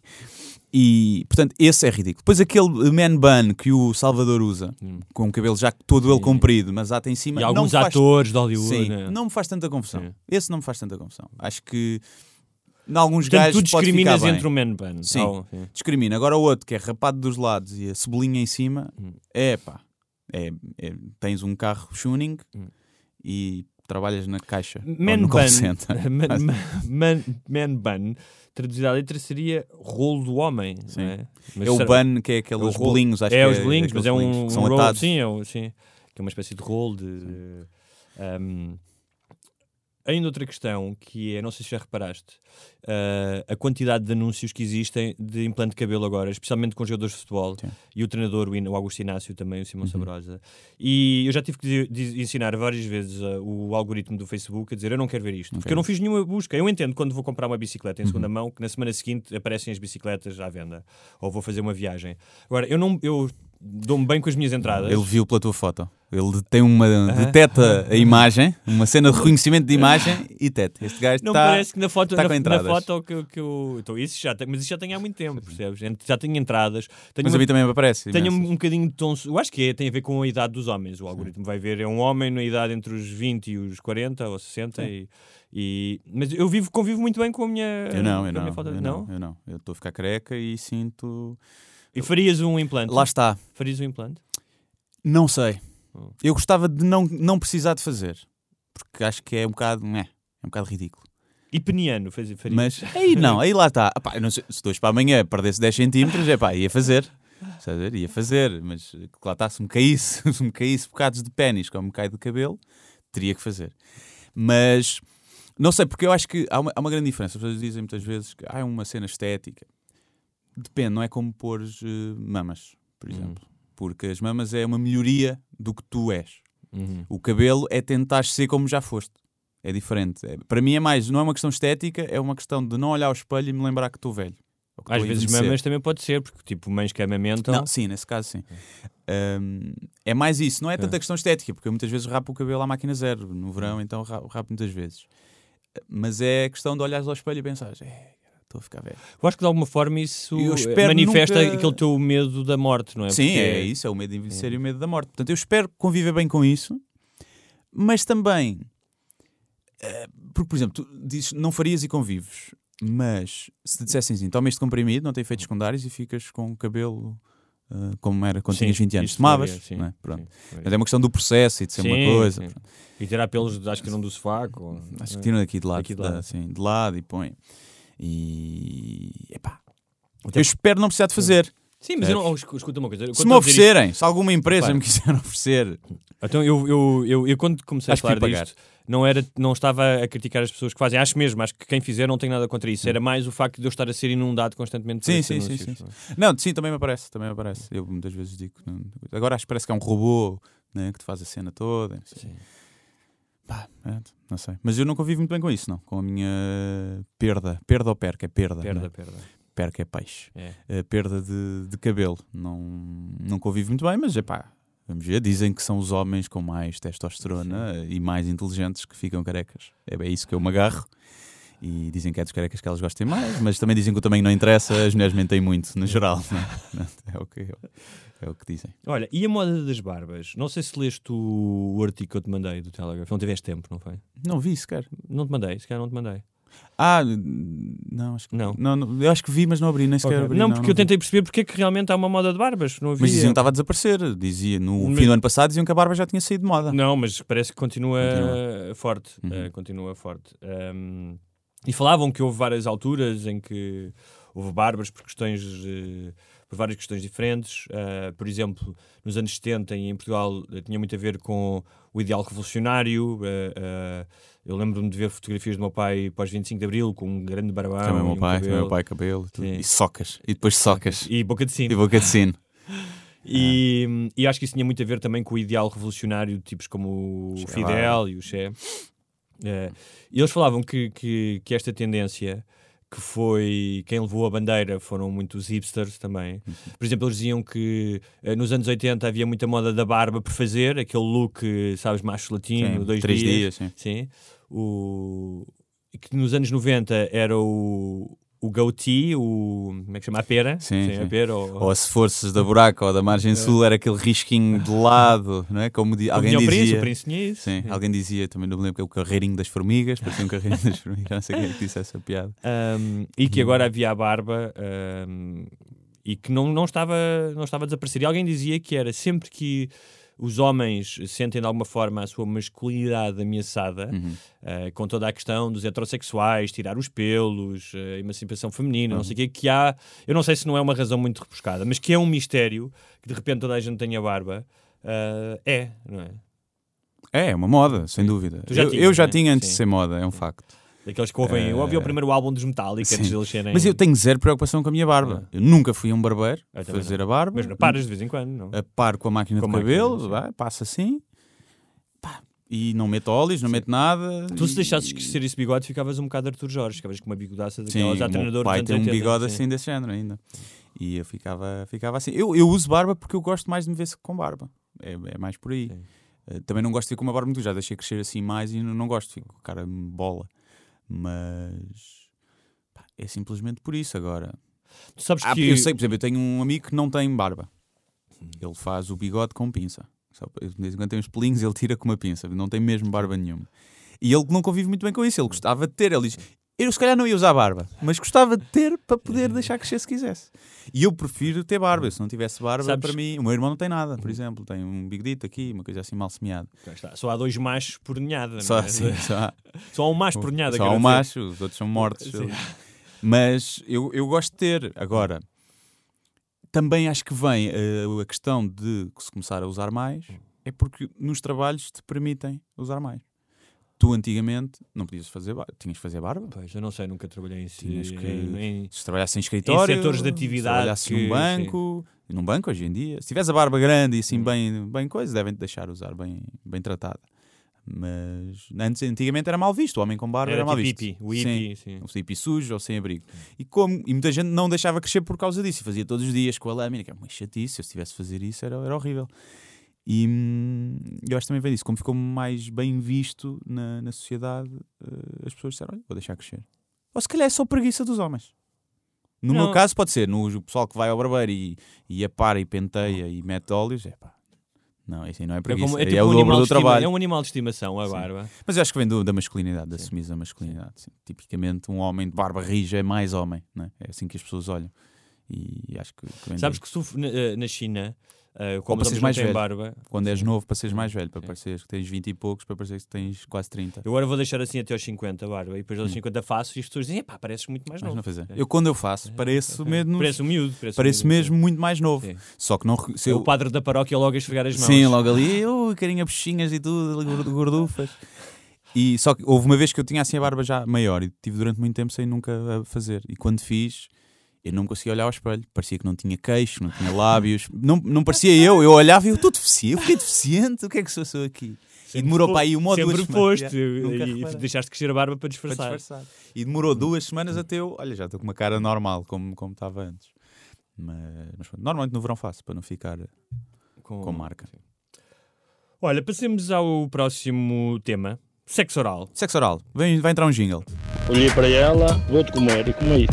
E, portanto, esse é ridículo. Depois aquele man bun que o Salvador usa, com o cabelo já todo ele comprido, mas até em cima. E alguns faz- atores de Hollywood, Sim, né? não me faz tanta confusão. Esse não me faz tanta confusão. Acho que. Em alguns Portanto, gajos tu pode discriminas entre o man bun. Sim, Oh, sim. discrimina. Agora o outro que é rapado dos lados e a cebolinha em cima, Hum. é pá. É, é- tens um carro tuning e trabalhas na caixa. Man bun, (laughs) man, man, man, man bun, traduzida à letra seria rolo do homem. Sim. é? É o bun, que é aqueles rolo- bolinhos, acho é, que os é bolinhos, mas é um, um roll, atados. sim, é, um- sim, que é uma espécie de rolo de... um, Ainda outra questão que é, não sei se já reparaste, uh, a quantidade de anúncios que existem de implante de cabelo agora, especialmente com jogadores de futebol e o treinador, o Augusto Inácio também, o Simão Uhum. Sabrosa. E eu já tive que ensinar várias vezes uh, o algoritmo do Facebook a dizer eu não quero ver isto, porque eu não fiz nenhuma busca. Eu entendo quando vou comprar uma bicicleta em segunda Uhum. mão que na semana seguinte aparecem as bicicletas à venda ou vou fazer uma viagem. Agora, eu não. Eu, Dou-me bem com as minhas entradas. Ele viu pela tua foto. Ele tem uma. Ah. deteta a imagem, uma cena de reconhecimento de imagem e teta. Este gajo Não está. parece que na foto, tá na, na foto que, eu- que eu. Então, isso já tem, mas isso já tem há muito tempo, percebes? Já tenho entradas. Tenho Mas a mim também me aparece Tenho um, imensas. um bocadinho de tom. Eu acho que é, tem a ver com a idade dos homens. O algoritmo vai ver, é um homem na idade entre os 20 e os 40 ou 60. E, e- mas eu vivo, convivo muito bem com a minha. Eu não, eu não, eu não, eu não. Eu estou a ficar careca e sinto. E farias um implante? Lá está. Farias um implante? Não sei. Oh. Eu gostava de não, não precisar de fazer. Porque acho que é um bocado. É, é um bocado ridículo. E peniano? Faz, farias? Mas aí não, aí lá está. Epá, não sei, se dois para amanhã perdesse 10 centímetros, é pá, ia fazer. Ver? Ia fazer, mas lá está, se me caísse, (laughs) se me caísse bocados de pênis como me cai de cabelo, teria que fazer. Mas não sei, porque eu acho que há uma, há uma grande diferença. As pessoas dizem muitas vezes que há ah, uma cena estética. Depende, não é como pôr uh, mamas, por Uhum. exemplo. Porque as mamas é uma melhoria do que tu és. Uhum. O cabelo é tentar ser como já foste. É diferente. É- para mim é mais, não é uma questão estética, é uma questão de não olhar ao espelho e me lembrar que estou velho. que Às a vezes mamas também pode ser, porque tipo mães que amamentam. Não, sim, nesse caso sim. Um, é mais isso, não é tanta questão estética, porque eu muitas vezes rapo o cabelo à máquina zero no verão, então ra- rapo muitas vezes. Mas é questão de olhares ao espelho e pensares, é, estou a ficar velho. Eu acho que de alguma forma isso manifesta nunca- aquele teu medo da morte, não é? Sim, Porque- é isso, é o medo de envelhecer e o medo da morte. Portanto, eu espero conviver bem com isso, mas também, eh, porque, por exemplo, tu dizes não farias e convives, mas se te dissessem assim, toma este comprimido, não tem efeitos secundários e ficas com o cabelo eh, como era quando Sim, tinhas 20 anos, tomavas, faria, sim, é? Pronto. sim, é uma questão do processo e de ser uma Sim, coisa. sim. E tirar pelos, acho que não do sovaco. ou- Acho que é? tiram daqui de lado, Aqui de da- lado. assim, de lado e põe. E epá, Até eu espero não precisar de fazer. Sim, mas eu não, oh, escu- escuta uma coisa. Se me dizer isto- oferecerem, se alguma empresa Repara. me quiser (laughs) oferecer, Então eu, eu, eu, eu quando comecei Acho a falar disto, não, era, não estava a criticar as pessoas que fazem, acho mesmo, acho que quem fizer não tem nada contra isso. Era mais o facto de eu estar a ser inundado constantemente por Sim, sim, sim, anúncios, sim. não é? Não, sim, também me aparece, também me aparece. Eu muitas vezes digo. Agora acho que parece que é um robô né, que te faz a cena toda. Sim. Pá, é, não sei. Mas eu não convivo muito bem com isso, não. Com a minha perda. Perda ou perca? É perda. Perda, não é? perda. Perca é peixe. É. A perda de, de cabelo. Não, não convivo muito bem, mas é pá. Vamos ver, dizem que são os homens com mais testosterona e mais inteligentes que ficam carecas. É bem isso que eu me agarro. E dizem que é dos carecas que elas gostem mais, mas também dizem que o tamanho não interessa, as mulheres mentem muito, no geral. não é? É o que, é o que dizem. Olha, e a moda das barbas? Não sei se leste o, artigo que eu te mandei do Telegraph. Não tiveste tempo, não foi? Não vi sequer. Não te mandei, se calhar não te mandei. Ah, não, acho que Não. não. não, eu acho que vi, mas não abri, nem sequer Ok. abri. não, porque eu vi. tentei perceber porque é que realmente há uma moda de barbas. Não havia. Mas diziam que estava a desaparecer. Dizia, no Mas- fim do ano passado diziam que a barba já tinha saído de moda. Não, mas parece que continua, Continua. forte. Uhum. eh, continua forte. Um, e falavam que houve várias alturas em que houve barbas por questões eh, por várias questões diferentes. Uh, por exemplo, nos anos 70 em Portugal eh, tinha muito a ver com o ideal revolucionário. eh, eh, eu lembro-me de ver fotografias do meu pai pós 25 de Abril com um grande barbão. Também o e meu um pai, também o cabelo. meu pai, cabelo. Sim. E socas. E depois socas. E boca de sino. E boca de sino. (laughs) E, e acho que isso tinha muito a ver também com o ideal revolucionário de tipos como o Fidel e o Che. Eh, e eles falavam que, que, que esta tendência que foi quem levou a bandeira foram muitos hipsters também. Por exemplo, eles diziam que eh, nos anos 80 havia muita moda da barba por fazer, aquele look, sabes, macho latino, Sim, dois três dias. dias, sim. sim. O, que nos anos 90 era o, o goatee, o. Como é que chama? A pera. Sim, sim. a pera. Ou, Ou se fosses da buraca ou da margem sul, era aquele risquinho de lado, não é? Como di- alguém o príncipe, dizia. o príncipe tinha isso. Sim, alguém dizia, também não me lembro, que é o carreirinho das formigas, parecia um carreirinho das formigas, não sei quem é que disse essa piada. Um, e que agora havia a barba um, e que não, não, estava, não estava a desaparecer. E alguém dizia que era sempre que os homens sentem de alguma forma a sua masculinidade ameaçada, Uhum. uh, com toda a questão dos heterossexuais, tirar os pelos, uh, emancipação feminina, Uhum. não sei o quê, que há, eu não sei se não é uma razão muito rebuscada, mas que é um mistério que de repente toda a gente tenha barba. uh, é, não é? É, é uma moda, sem dúvida. Já eu, tinhas, eu já né? tinha antes Sim. de ser moda, é um facto. Daqueles que ouvem, eu ouvi o primeiro álbum dos Metallica Sim. antes deles serem. Mas eu tenho zero preocupação com a minha barba. Eu nunca fui a um barbeiro Eu também fazer a barba. Mas paras de vez em quando, não? A par com a máquina Com a de máquina, cabelo, sim. vai, passa assim. Pá, e não meto óleos, não meto nada. Tu se e- deixasses crescer esse bigode, ficavas um bocado Arthur Jorge, ficavas com uma bigodaça Sim, daquelas o à meu treinador pai dos tem um anos 80, bigode sim. assim desse género ainda. E eu ficava, ficava assim. Eu, eu uso barba porque eu gosto mais de me ver com barba. É, é mais por aí. Sim. Eh, Também não gosto de ver com uma barba muito. Já deixei crescer assim mais e não, não gosto. Fico com a cara bola. Mas pá, é simplesmente por isso agora. Tu sabes Ah, que Eu sei, por exemplo, eu tenho um amigo que não tem barba. Ele faz o bigode com pinça. Só, de vez em quando tem uns pelinhos, ele tira com uma pinça. Não tem mesmo barba nenhuma. E ele não convive muito bem com isso. Ele gostava de ter. Ele diz: Eu se calhar não ia usar barba, mas gostava de ter para poder deixar crescer se quisesse. E eu prefiro ter barba. Eu, se não tivesse barba, Sabes- para mim, o meu irmão não tem nada, por exemplo, tem um bigodito aqui, uma coisa assim mal semeada. Cá está. Só há dois machos por ninhada. Só é? assim, só há- (laughs) Só há um macho por ninhada. Só há quero um dizer. macho, os outros são mortos. Sim. Mas eu, eu gosto de ter. Agora, também acho que vem eh, a questão de se começar a usar mais, é porque nos trabalhos te permitem usar mais. Tu antigamente não podias fazer barba, tinhas que fazer barba. Pois, eu não sei, nunca trabalhei em. Tinhas que, em- se trabalhasse em escritório, em setores de se atividade trabalhasse que- num banco, num banco hoje em dia, se tivesse a barba grande e assim Hum. bem, bem coisa, devem-te deixar usar bem, bem tratada. Mas antes, antigamente era mal visto, o homem com barba era, Era mal tipo visto. hippie, o hippie, sim. O hippie sujo ou sem abrigo. E, como, e muita gente não deixava crescer por causa disso, e fazia todos os dias com a lâmina, que é uma chatice, se eu estivesse a fazer isso era, era horrível. E hum, eu acho que também vem disso, como ficou mais bem visto na, na sociedade, eh, as pessoas disseram: olha, vou deixar crescer. Ou se calhar é só preguiça dos homens. No Não. meu caso, pode ser. No o pessoal que vai ao barbeiro e, e apara e penteia e mete óleos, é pá. Não, isso aí não é É, preguiça. como, É, é, tipo é o um dobro do trabalho. é um animal de estimação, a Sim. barba. Mas eu acho que vem do- da masculinidade, da sumisa masculinidade. sim. Tipicamente, um homem de barba rija é mais homem. Não é? é assim que as pessoas olham. E acho que, que Sabes daí. que eh, na China, eh, Ou como não mais velho. barba, Quando és novo, para seres mais velho, para Sim. parecer que tens 20 e poucos, para parecer que tens quase 30. eu agora vou deixar assim até aos 50 a barba, e depois aos Hum. 50 faço e as pessoas dizem, pá, pareces muito mais Mas novo. não fazer. É. Eu, quando eu faço, pareço mesmo, Parece um miúdo. Parece, um pareço miúdo, mesmo muito mais novo. Sim. Só que não. Se É eu, O padre da paróquia logo a esfregar as mãos. Sim, logo ali, oh, carinha peixinhas e tudo, gordufas. E só que houve uma vez que eu tinha assim a barba já maior e tive durante muito tempo sem nunca a fazer. E quando fiz, eu não conseguia olhar ao espelho. Parecia que não tinha queixo, não tinha (laughs) lábios. Não, não parecia eu. Eu olhava e eu estou deficiente. Eu fiquei deficiente. O que é que sou, sou aqui? e demorou para aí uma ou duas Sempre semanas. foste. Yeah, e reparei. deixaste crescer a barba para Para disfarçar. disfarçar. E demorou duas semanas até eu. Olha, já estou com uma cara normal, como, como estava antes. Mas, mas normalmente no verão faço, para não ficar Com, com marca. sim. Olha, passemos ao próximo tema. Sexo oral. Sexo oral. Vem, vai entrar um jingle. Olhei para ela, vou-te comer e comi.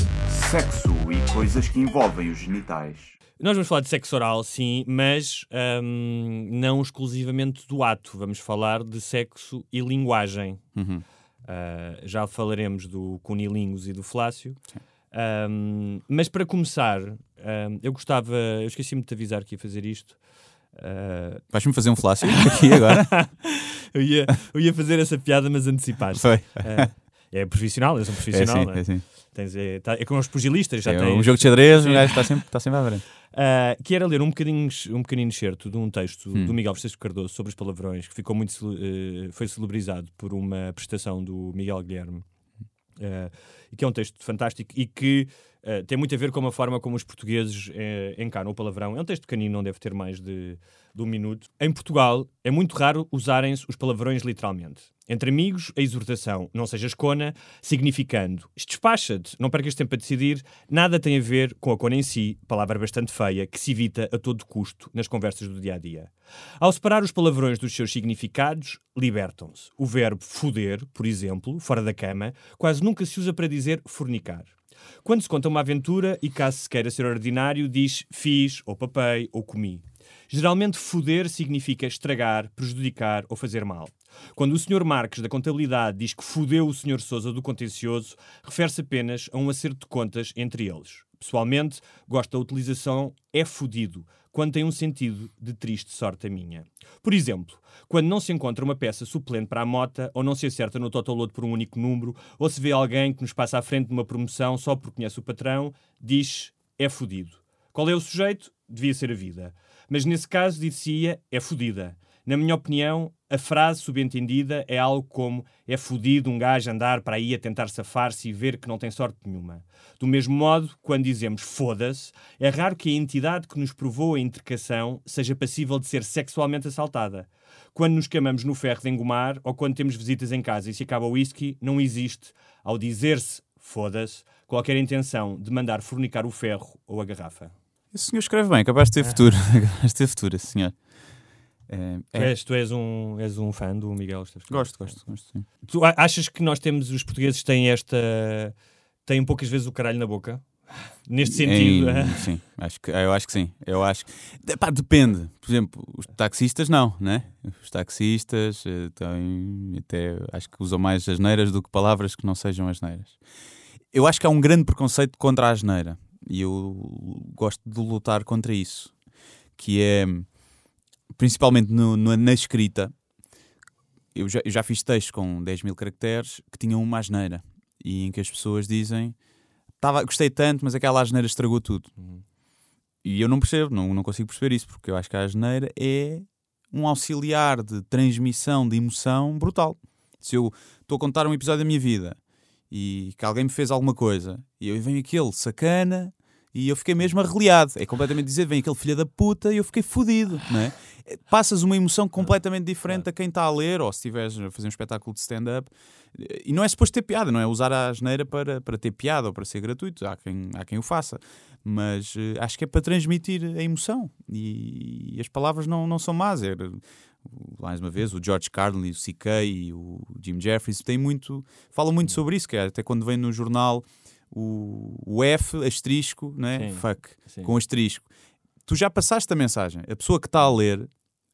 Sexo e coisas que envolvem os genitais. Nós vamos falar de sexo oral, sim, mas hum, não exclusivamente do ato. Vamos falar de sexo e linguagem. Uhum. Uh, já falaremos do cunilingus e do flácio. Um, mas para começar, um, eu gostava. Eu esqueci-me de te avisar que ia fazer isto. Uh, Vais-me fazer um flácio aqui agora? (laughs) eu, ia, eu ia fazer essa piada, mas antecipaste. Foi. Uh, é profissional, és um profissional. É sim, não é? é sim. Tens, é, tá- é como os pugilistas, já É tens. um jogo de xadrez, o gajo está sempre, está sempre à frente. Uh, (laughs) que era ler um bocadinho, um pequenino excerto de um texto Hum. do Miguel Francisco Cardoso sobre os palavrões, que ficou muito eh, foi celebrizado por uma prestação do Miguel Guilherme, uh, e que é um texto fantástico e que uh, tem muito a ver com a forma como os portugueses eh, encaram o palavrão. É um texto pequenino, não deve ter mais de, de um minuto. Em Portugal, é muito raro usarem-se os palavrões literalmente. Entre amigos, a exortação, não sejas cona, significando despacha-te, não percas tempo a decidir, nada tem a ver com a cona em si, palavra bastante feia, que se evita a todo custo nas conversas do dia a dia. Ao separar os palavrões dos seus significados, libertam-se. O verbo foder, por exemplo, fora da cama, quase nunca se usa para dizer fornicar. Quando se conta uma aventura e caso se queira ser ordinário, diz fiz, ou papei, ou comi. Geralmente, foder significa estragar, prejudicar ou fazer mal. Quando o Sr. Marques da Contabilidade diz que fodeu o Sr. Sousa do Contencioso, refere-se apenas a um acerto de contas entre eles. Pessoalmente, gosto da utilização é fodido, quando tem um sentido de triste sorte a minha. Por exemplo, quando não se encontra uma peça suplente para a mota, ou não se acerta no totoloto por um único número, ou se vê alguém que nos passa à frente numa promoção só porque conhece o patrão, diz é fodido. Qual é o sujeito? Devia ser a vida. Mas nesse caso, dir-se-ia é fodida. Na minha opinião, a frase subentendida é algo como é fodido um gajo andar para aí a tentar safar-se e ver que não tem sorte nenhuma. Do mesmo modo, quando dizemos foda-se, é raro que a entidade que nos provou a intercação seja passível de ser sexualmente assaltada. Quando nos queimamos no ferro de engomar ou quando temos visitas em casa e se acaba o whisky, não existe, ao dizer-se foda-se, qualquer intenção de mandar fornicar o ferro ou a garrafa. Esse senhor escreve bem, capaz de ter futuro. (laughs) capaz de ter futuro, senhor. É, Tu, és, tu és, um, és um fã do Miguel Esteves? Gosto, gosto, gosto, sim. Tu achas que nós temos, os portugueses têm esta. têm poucas vezes o caralho na boca? Neste sentido. Em- sim, acho que, eu acho que sim. Eu acho que- Epá, depende. Por exemplo, os taxistas não, né? Os taxistas eh, têm até acho que usam mais asneiras do que palavras que não sejam asneiras. Eu acho que há um grande preconceito contra a asneira e eu gosto de lutar contra isso, que é principalmente no- no- na escrita. Eu já, eu já fiz textos com 10 mil caracteres que tinham uma asneira e em que as pessoas dizem Tava, gostei tanto, mas aquela asneira estragou tudo. E eu não percebo, não, não consigo perceber isso, porque eu acho que a asneira é um auxiliar de transmissão de emoção brutal. Se eu estou a contar um episódio da minha vida e que alguém me fez alguma coisa e eu vem aquele sacana e eu fiquei mesmo arreliado. É completamente dizer, vem aquele filho da puta e eu fiquei fodido, não é? É, Passas uma emoção completamente diferente a quem está a ler ou se estiveres a fazer um espetáculo de stand-up. E não é suposto ter piada, não é usar a asneira para, para ter piada ou para ser gratuito. Há quem, há quem o faça. Mas eh, acho que é para transmitir a emoção. E, as palavras não, não são más. É, mais uma vez, o George Carlin, o C.K. e o Jim Jeffries têm muito, falam muito sobre isso, que é até quando vem no jornal o, o F asterisco, não é? Sim, Fuck, sim. com asterisco. Tu já passaste a mensagem. A pessoa que está a ler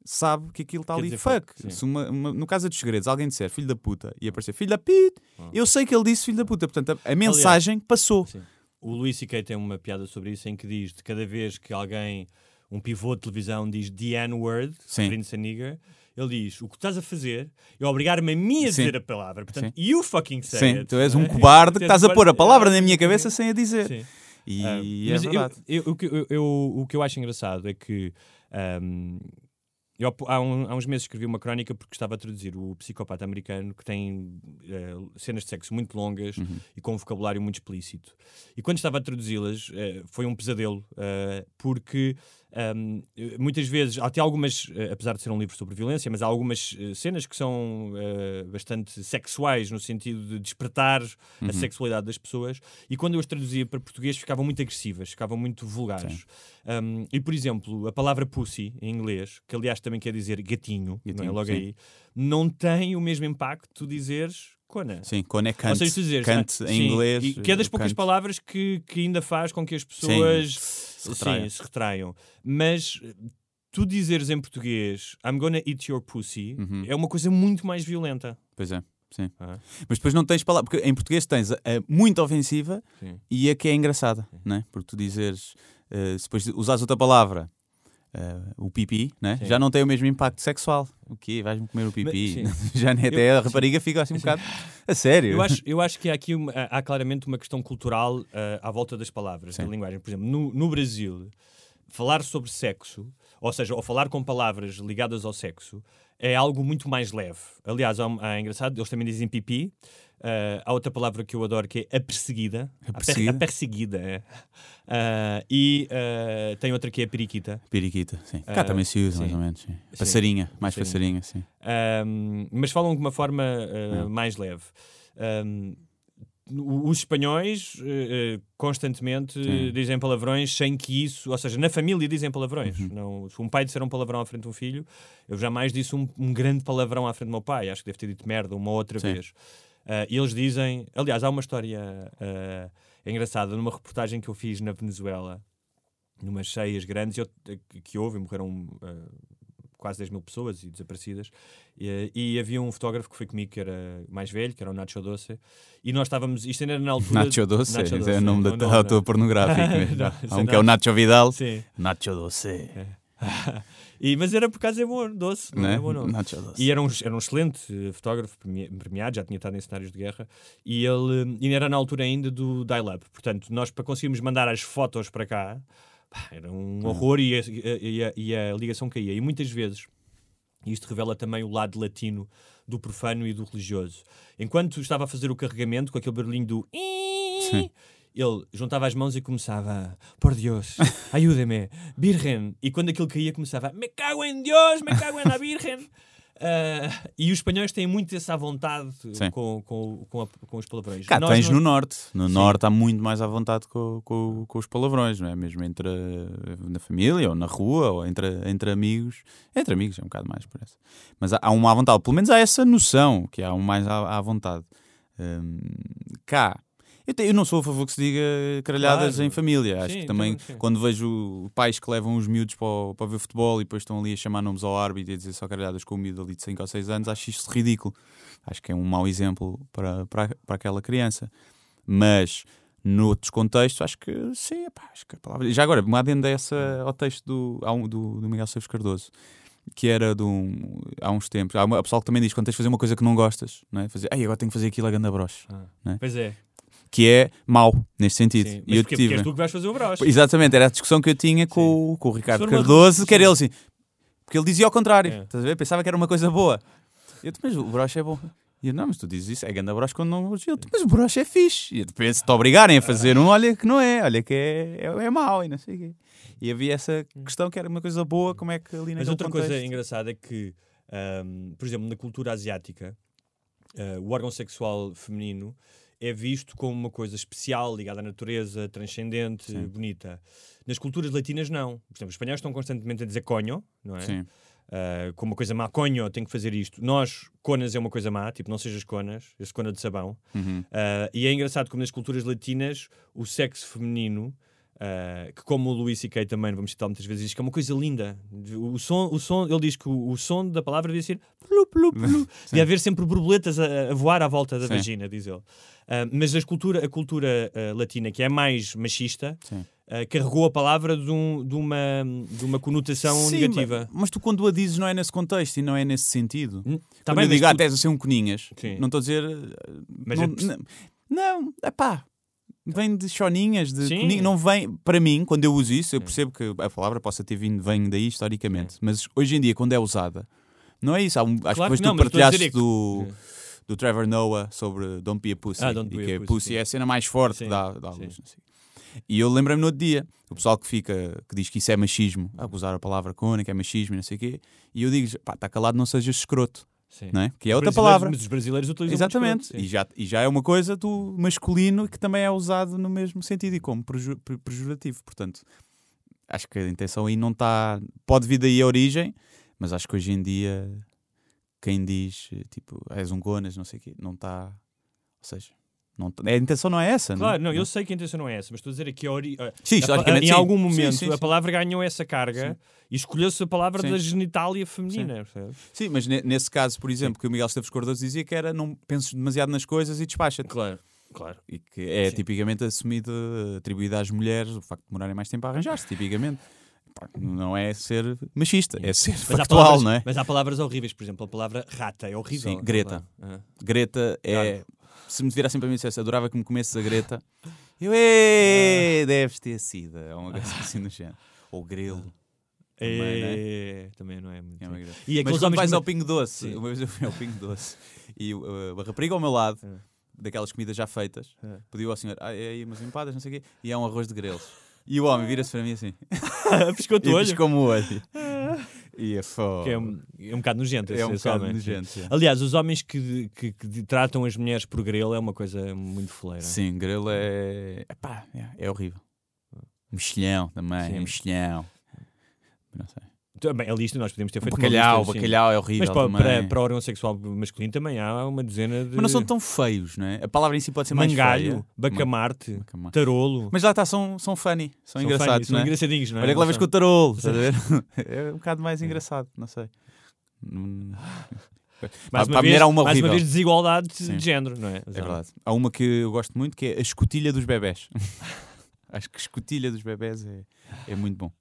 sabe que aquilo está ali dizer fuck. uma- uma- no caso dos segredos, alguém disser filho da puta e aparecer filho da pit, eu sei que ele disse filho da puta. Portanto, a, a mensagem passou. Sim. O Luís C.K. tem uma piada sobre isso em que diz de cada vez que alguém, um pivô de televisão, diz the N-word, referindo-se a nigger, ele diz: O que estás a fazer é obrigar-me a mim a Sim. dizer a palavra. Portanto, Sim. you fucking say Sim, it. tu és um é? (laughs) cobarde que estás a um pôr a palavra na minha (laughs) cabeça sem a dizer. Sim. E é mas eu- verdade. eu- o que eu- eu- o que eu acho engraçado é que ahm, eu, há, um- há uns meses escrevi uma crónica porque estava a traduzir o psicopata americano que tem eh, cenas de sexo muito longas Uhum. e com um vocabulário muito explícito. E quando estava a traduzi-las eh, foi um pesadelo eh, porque eh, muitas vezes, há até algumas, eh, apesar de ser um livro sobre violência, mas há algumas eh, cenas que são eh, bastante sexuais no sentido de despertar Uhum. a sexualidade das pessoas e quando eu as traduzia para português ficavam muito agressivas, ficavam muito vulgares. Um, e, por exemplo, a palavra pussy, em inglês, que aliás também quer dizer gatinho, não é? Gatinho, logo sim. aí, não tem o mesmo impacto tu dizeres cona. Sim, quando é Ou cante, seja, cante ah, em sim, inglês. e que é das eh, poucas cante. palavras que, que ainda faz com que as pessoas se retraiam. sim, se retraiam. Mas eh, tu dizeres em português I'm gonna eat your pussy Uhum. é uma coisa muito mais violenta. Pois é, sim. Ah. Mas depois não tens palavra, porque em português tens a, a muito ofensiva Sim. e a que é engraçada, não é? Porque tu dizeres, eh, se depois usares outra palavra, eh, o pipi, né? Sim. já não tem o mesmo impacto sexual. O quê? Vais-me comer o pipi? Mas, sim. (laughs) já nem até Eu- a rapariga fica assim um bocado. A sério. Eu acho, eu acho que há aqui uma- há claramente uma questão cultural ah, à volta das palavras, da Sim. linguagem. Por exemplo, no, no Brasil, falar sobre sexo, ou seja, ou falar com palavras ligadas ao sexo, é algo muito mais leve. Aliás, há engraçado, eles também dizem pipi. Ah, há outra palavra que eu adoro que é a perseguida. A per- perseguida? A perseguida, é. Ah, e ah, tem outra que é a periquita. Periquita, sim. Cá também se usa, sim. mais ou menos. sim. Sim. Passarinha, mais Passarinha. sim. Mas falam de uma forma uh, mais leve. Um, os espanhóis uh, constantemente Sim. dizem palavrões sem que isso, ou seja, na família dizem palavrões. Uhum. Não, se um pai disser um palavrão à frente de um filho, eu jamais disse um, um grande palavrão à frente do meu pai. Acho que deve ter dito merda uma outra Sim. vez. Uh, e eles dizem, aliás, há uma história uh, engraçada numa reportagem que eu fiz na Venezuela, numas cheias grandes eu- que houve, e morreram quase 10 mil pessoas e desaparecidas. E, e havia um fotógrafo que foi comigo que era mais velho, que era o Nacho Doce, e nós estávamos, isto ainda era na altura. Nacho Doce, Nacho esse é o nome não, da não, autor não. pornográfico (laughs) mesmo. Não, Há um que é o Nacho Vidal. Sim. Nacho Doce. (laughs) e, mas era por causa é bom, doce, não Né? é bom nome. Nacho Doce. E era um, era um excelente eh, fotógrafo premi- premiado, já tinha estado em cenários de guerra, e ele e era na altura ainda do dial-up. Portanto, nós para conseguirmos mandar as fotos para cá, era um horror e a, e a- e a ligação caía. E muitas vezes, isto revela também o lado latino do profano e do religioso. Enquanto estava a fazer o carregamento com aquele barulhinho do Sim. ele juntava as mãos e começava por Deus, (laughs) ajude-me, Virgen. E quando aquilo caía começava me cago em Deus, me cago la Virgen. (laughs) Ah, e os espanhóis têm muito essa vontade com, com, com, a- com os palavrões. Cá Nós tens não- no norte. No Sim. norte há muito mais à vontade com, com, os palavrões, não é? Mesmo entre na família, ou na rua, ou entre, entre amigos. Entre amigos é um bocado mais por essa. Mas há, há uma à vontade. Pelo menos há essa noção que há um mais à, à vontade. Hum, cá. Eu, te- eu não sou a favor que se diga caralhadas Claro. em família. Acho Sim, que também, sim. quando vejo pais que levam os miúdos para, o- para ver futebol e depois estão ali a chamar nomes ao árbitro e a dizer só caralhadas com o miúdo ali de 5 ou 6 anos, acho isto ridículo. Acho que é um mau exemplo para, para, para aquela criança. Mas, noutros contextos, acho que sim, acho que a palavra. Já agora, uma adenda a essa ao texto do, do, do Miguel Seves Cardoso. Que era de um, há uns tempos. Há uma, há pessoal que também diz quando tens de fazer uma coisa que não gostas, não é? Fazer, Ei, agora tenho que fazer aquilo a ganda broche. não é? Pois é. Que é mau neste sentido. Sim. E Mas eu porquê? tive- Porque és tu que vais fazer o broche. Exatamente, era a discussão que eu tinha com, o- com o Ricardo Cardoso, que era ele assim, porque ele dizia ao contrário, É. estás a ver? Pensava que era uma coisa boa. Eu disse, mas o broche é bom. E eu, não, mas tu dizes isso, é ganda broche quando não elogio. Mas o broche é fixe. E depois, se te obrigarem a fazer um, olha que não é, olha que é, é, é mau e não sei o quê. E havia essa questão que era uma coisa boa, como é que ali Mas outra coisa contexto- engraçada é que, ahm, por exemplo, na cultura asiática, ah, o órgão sexual feminino é visto como uma coisa especial, ligada à natureza, transcendente, Sim. bonita. Nas culturas latinas, não. Por exemplo, os espanhóis estão constantemente a dizer conho, não é? Sim. Ah, como uma coisa má, conho, tenho que fazer isto. Nós, conas é uma coisa má, tipo, não sejas conas, esse cona de sabão. Uhum. Ah, e é engraçado como nas culturas latinas o sexo feminino, ah, que como o Luís e Kay também, vamos citar muitas vezes, diz que é uma coisa linda. O som, o som, ele diz que o, o som da palavra devia ser plu, plu, plu. (laughs) devia haver sempre borboletas a, a voar à volta da Sim. vagina, diz ele. Ah, mas a cultura, a cultura ah, latina, que é mais machista, carregou a palavra de, um- de uma, de uma conotação Sim, negativa. Mas, mas tu quando a dizes não é nesse contexto e não é nesse sentido. Tá quando eu digo, tu- tens a ser um coninhas, Sim. não estou a dizer... Mas não, é não, não, é pá, vem de choninhas, de Sim. coninho, não vem, para mim, quando eu uso isso, eu percebo que a palavra possa ter vindo, vem daí historicamente, mas hoje em dia, quando é usada, não é isso. Um- acho Claro que depois não, tu dizer partilhaste é do, do Trevor Noah sobre Don't Be a Pussy, Ah, e que a Pussy, Pussy é a cena mais forte Sim, da, da luz. não sei. E eu lembro-me no outro dia, o pessoal que fica, que diz que isso é machismo, a usar a palavra cona, que é machismo e não sei o quê, e eu digo, pá, está calado, não sejas escroto. Sim. Não é? Que é outra palavra. Mas os brasileiros utilizam Exatamente. E já, e já é uma coisa do masculino que também é usado no mesmo sentido e como preju- pre- pejorativo. Portanto, acho que a intenção aí não está. Pode vir daí a origem, mas acho que hoje em dia quem diz tipo és um gonas, não sei o quê, não está. Ou seja, não a intenção não é essa. Claro, não, não, eu sei que a intenção não é essa, mas estou a dizer aqui a ori... a- Sim, a- em algum Sim, momento sim, a sim. palavra ganhou essa carga e escolheu-se a palavra da genitália feminina. Sim, mas ne- nesse caso, por exemplo, que o Miguel Esteves Cardoso dizia que era não penses demasiado nas coisas e despacha-te. Claro, claro. E que é tipicamente assumido, atribuído às mulheres, o facto de demorarem mais tempo a arranjar-se, tipicamente. Não é ser machista, é ser Mas factual, palavras, não é? mas há palavras horríveis, por exemplo, a palavra rata é horrível. Sim, Greta. Ah. Greta é. Se me virassem para mim e dissesse, adorava que me comesses a Greta, (laughs) eu, "Ê, deves ter sido. É uma coisa assim no (laughs) género. Ou grelo. Também, não é? É, também não é muito. É E Mas aqueles quando homens vais que- ao Pingo Doce, Sim. uma vez eu fui ao Pingo Doce (laughs) e uh, a rapariga ao meu lado, É. daquelas comidas já feitas, É. pediu ao senhor, ah, é aí umas empadas, não sei o quê, e é um arroz de grelos. E o homem vira-se para mim assim, Piscou-te o olho. piscou-me o olho. E é foda. Que é, um, é um bocado nojento. É esse- um esse bocado homem. nojento, sim. Aliás, os homens que, que, que tratam as mulheres por grelo é uma coisa muito foleira. Sim, grelo é. Epá, é, é horrível. Mexilhão também, Sim. é mexilhão. Não sei. Também, a lista nós podemos ter O feito. uma bacalhau, lista, o sim. bacalhau é horrível Mas para, também. para, para o órgão sexual masculino também há uma dezena de. Mas não são tão feios, não é? A palavra em si pode ser mais Mangalho, feia. bacamarte, Bacamarte. tarolo. Mas lá está, são, são funny, são, São engraçados, funny, são não é? engraçadinhos, não é? Olha que levas são- com o tarolo, (laughs) estás a ver? (laughs) É um bocado mais engraçado, não sei. (laughs) Mais Para- uma a vez, uma mais uma vez desigualdade Sim. de género, não é? É verdade. Há uma que eu gosto muito que é a escotilha dos bebés. Acho que escotilha dos bebés é, é muito bom.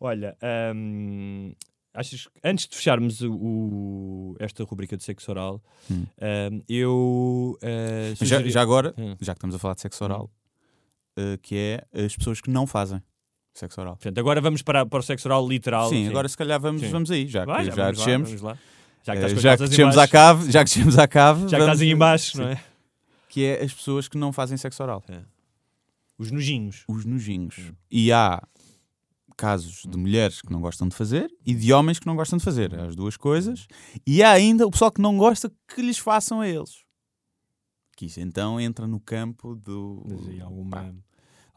Olha, hum, achas que antes de fecharmos o, o- esta rubrica de sexo oral, Hum. hum, eu. uh, já, já agora, Hum. já que estamos a falar de sexo oral, eh, que é as pessoas que não fazem sexo oral. Portanto, agora vamos para, para o sexo oral literal. Sim, agora se calhar vamos, Sim. vamos aí, já Vai, que já descemos. Já que as já que descemos à cave, já que descemos à cave, Já que estás aí em baixo, não é? Que é as pessoas que não fazem sexo oral. Os nojinhos. Os nojinhos. E há casos de mulheres que não gostam de fazer e de homens que não gostam de fazer. As duas coisas. E há ainda o pessoal que não gosta que lhes façam a eles. Que isso então entra no campo do. Mas alguma- pá,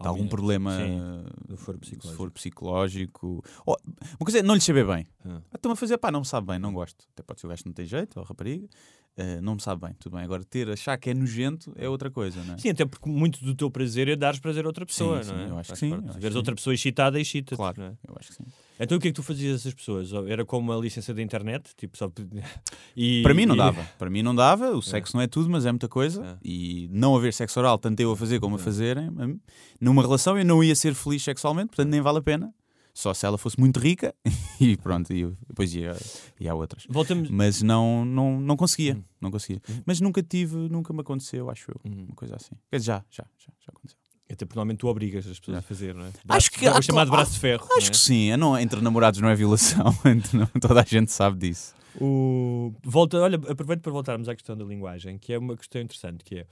de algum problema sim, foro se psicológico. for psicológico. Ou- uma coisa é não lhes saber bem. Ah. estão a fazer, pá, não me sabe bem, não gosto. Até pode ser o gajo não tem jeito, ou a rapariga, eh, não me sabe bem, tudo bem. Agora, ter, achar que é nojento é outra coisa, não é? Sim, até porque muito do teu prazer é dares prazer a outra pessoa, Sim, não é? eu acho Faz que sim, parte. eu Veres outra pessoa excitada, excita Claro, é? eu acho que sim. Então o que é que tu fazias a essas pessoas? Era como a licença da internet? Tipo, só... (laughs) e, Para mim não dava. Para mim não dava. O sexo não é tudo, mas é muita coisa. E não haver sexo oral, tanto eu a fazer como a fazerem, a mim, numa relação eu não ia ser feliz sexualmente, portanto nem vale a pena. Só se ela fosse muito rica (laughs) e pronto, e depois ia, ia a outras. Voltamos- Mas não, não, não conseguia. Hum. Não conseguia. Mas nunca tive, nunca me aconteceu, acho eu. Hum. Uma coisa assim. Quer dizer, já, já, já, já aconteceu. Até porque normalmente tu obrigas as pessoas a fazer, não é? Acho que é o chamado braço de ferro. Acho é? que sim. É não, entre namorados não é violação. (laughs) entre- não- toda a gente sabe disso. O... Volta, olha, aproveito para voltarmos à questão da linguagem, que é uma questão interessante, que é,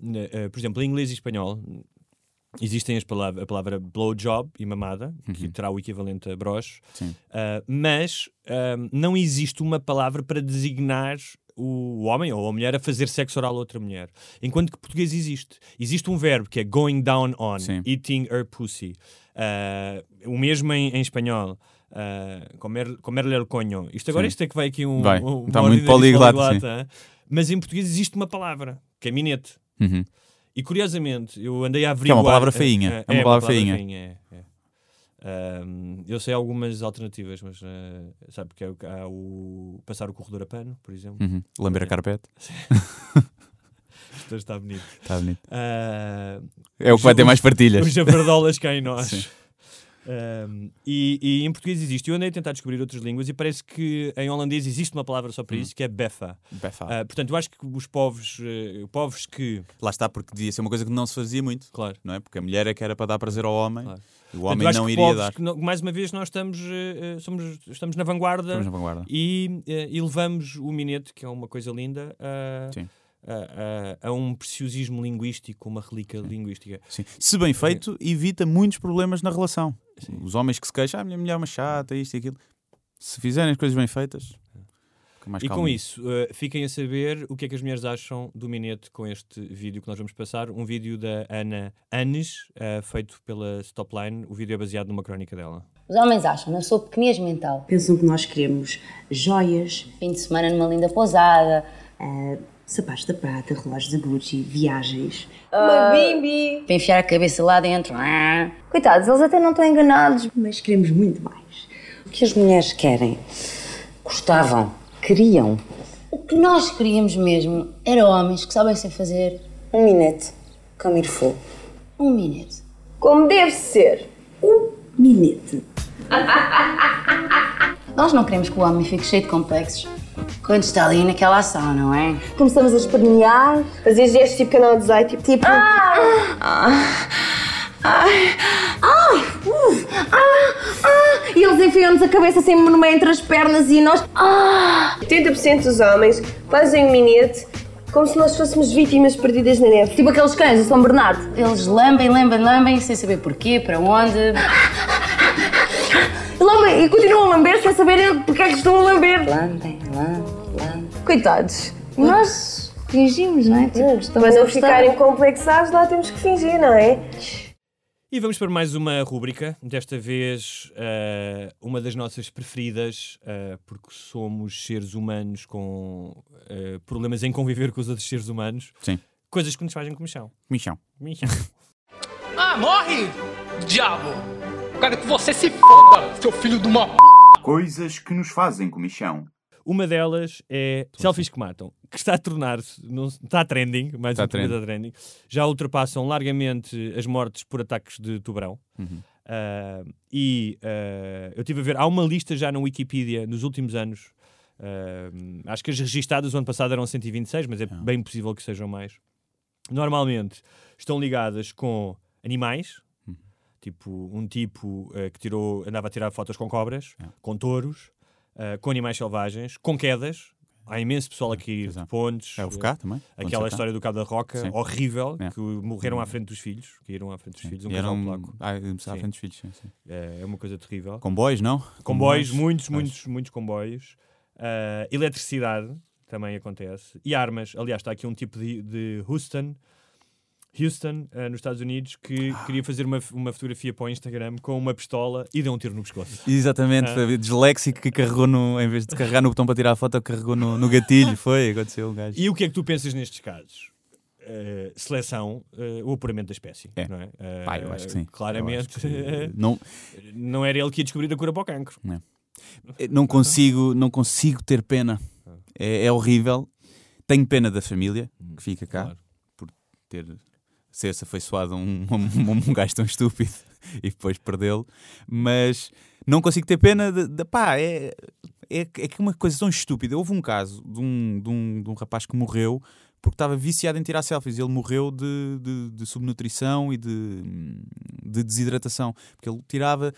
né, eh, por exemplo, em inglês e espanhol existem as palavras, a palavra blowjob e mamada, que terá o equivalente a broche, Sim. ah, mas ah, não existe uma palavra para designar o homem ou a mulher a fazer sexo oral a outra mulher. Enquanto que português existe. Existe um verbo que é going down on, eating her pussy. Ah, o mesmo em, em espanhol. ah, comer, comerle el coño. Isto agora Sim. isto é que vai aqui um. Vai. um Está muito poliglota? Mas em português existe uma palavra, que é. Uhum. E curiosamente, eu andei a Que é averiguar. uma palavra feinha. É uma palavra feinha. é, é. Ahm, eu sei algumas alternativas, mas ah, sabe que é o- há o passar o corredor a pano, por exemplo. Uhum. Lamber a É. carpete. (laughs) (laughs) Isto está bonito. Está bonito. Ah, É o que vai ter mais partilhas. Os javardolas cá em nós. Sim. Um, e, e em português existe. Eu andei a tentar descobrir outras línguas e parece que em holandês existe uma palavra só para isso que é befa. Befa. Ah, portanto, eu acho que os povos, eh, povos que. Lá está, porque devia ser uma coisa que não se fazia muito. Claro. Não é? Porque a mulher é que era para dar prazer ao homem. E o Portanto, homem acho não iria dar. que não- mais uma vez, nós estamos, eh, somos, estamos na vanguarda, Estamos na vanguarda. E, e levamos o minete, que é uma coisa linda, Sim. A, a- a um preciosismo linguístico, uma relíquia linguística. Sim. Se bem feito, evita muitos problemas na relação. Os homens que se queixam, ah, a minha mulher é uma chata, isto e aquilo. Se fizerem as coisas bem feitas, mais E com calmo. isso, eh, fiquem a saber o que é que as mulheres acham do Minete com este vídeo que nós vamos passar. Um vídeo da Ana Anes, eh, feito pela Stopline. O vídeo é baseado numa crónica dela. Os homens acham, na sua pequenez mental. Pensam que nós queremos joias, fim de semana numa linda pousada, eh, sapatos da prata, relógios da Gucci, viagens. Uma bimbi! Para enfiar a cabeça lá dentro. Ah. Coitados, eles até não estão enganados, mas queremos muito mais. O que as mulheres querem? Gostavam, queriam. O que nós queríamos mesmo era homens que soubessem fazer um minete, como ir fogo. Um minete. Como deve ser. Um minete. (laughs) Nós não queremos que o homem fique cheio de complexos quando está ali naquela ação, não é? Começamos a espernear, fazer gestos tipo canal de azeite, tipo. tipo ah, ah, ai, ai, uh, ah, ah. E eles enfiam-nos a cabeça assim no meio entre as pernas e nós. Ah. 80% dos homens fazem um minete como se nós fôssemos vítimas perdidas na neve. Tipo aqueles cães do São Bernardo. Eles lambem, lambem, lambem, sem saber porquê, para onde. Lambem e continuam a lamber sem saberem porque é que estão a lamber. Lambem, lambem, lambem. Coitados. Nós fingimos, não é? Tipo, estamos Para a não gostar. ficarem complexados, lá temos que fingir, não é? E vamos para mais uma rúbrica, desta vez eh, uma das nossas preferidas, eh, porque somos seres humanos com eh, problemas em conviver com os outros seres humanos. Sim. Coisas que nos fazem comichão. Michão. Michão. Ah, morre! Diabo! Quero que você se foda, seu filho de uma p. Coisas que nos fazem comichão. Uma delas é selfies que matam, que está a tornar-se, está trending, mais Está vez está trending. Já ultrapassam largamente as mortes por ataques de tubarão. Uhum. Ah, e ah, eu estive a ver, há uma lista já na Wikipedia nos últimos anos. ah, acho que as registadas o ano passado eram 126, mas é bem possível que sejam mais. Normalmente estão ligadas com animais, tipo um tipo ah, que tirou, andava a tirar fotos com cobras, com touros, ah, com animais selvagens, com quedas. Há imenso pessoal a cair de pontes. É o FK também, pontes Aquela história do Cabo da Roca, Sim. horrível, É. que morreram à frente dos filhos. Caíram à frente dos filhos. Um E casal polaco. ah, à Sim. frente dos filhos, sim, sim. É, é uma coisa terrível. Comboios, não? Comboios, Comboios. muitos, muitos, muitos comboios. Ah, eletricidade também acontece. E armas. Aliás, está aqui um tipo de, de Houston Houston, uh, nos Estados Unidos, que queria fazer uma, uma fotografia para o Instagram com uma pistola e deu um tiro no pescoço. Exatamente, Ah. foi disléxico que carregou no, em vez de carregar no botão para tirar a foto, carregou no, no gatilho. Foi, aconteceu um gajo. E o que é que tu pensas nestes casos? Uh, seleção, uh, o apuramento da espécie, É. não é? Uh, Pá, eu acho que sim. Claramente, que (laughs) não- não era ele que ia descobrir a cura para o cancro. Não. Não consigo, não consigo ter pena. É, é horrível. Tenho pena da família que fica cá por ter ser-se afeiçoado a um, (laughs) um, um gajo tão estúpido e depois perdê-lo. Mas não consigo ter pena de, de- pá, é, é, é uma coisa tão estúpida. Houve um caso de um, de um, de um rapaz que morreu porque estava viciado em tirar selfies. Ele morreu de, de, de subnutrição e de, de desidratação. Porque ele tirava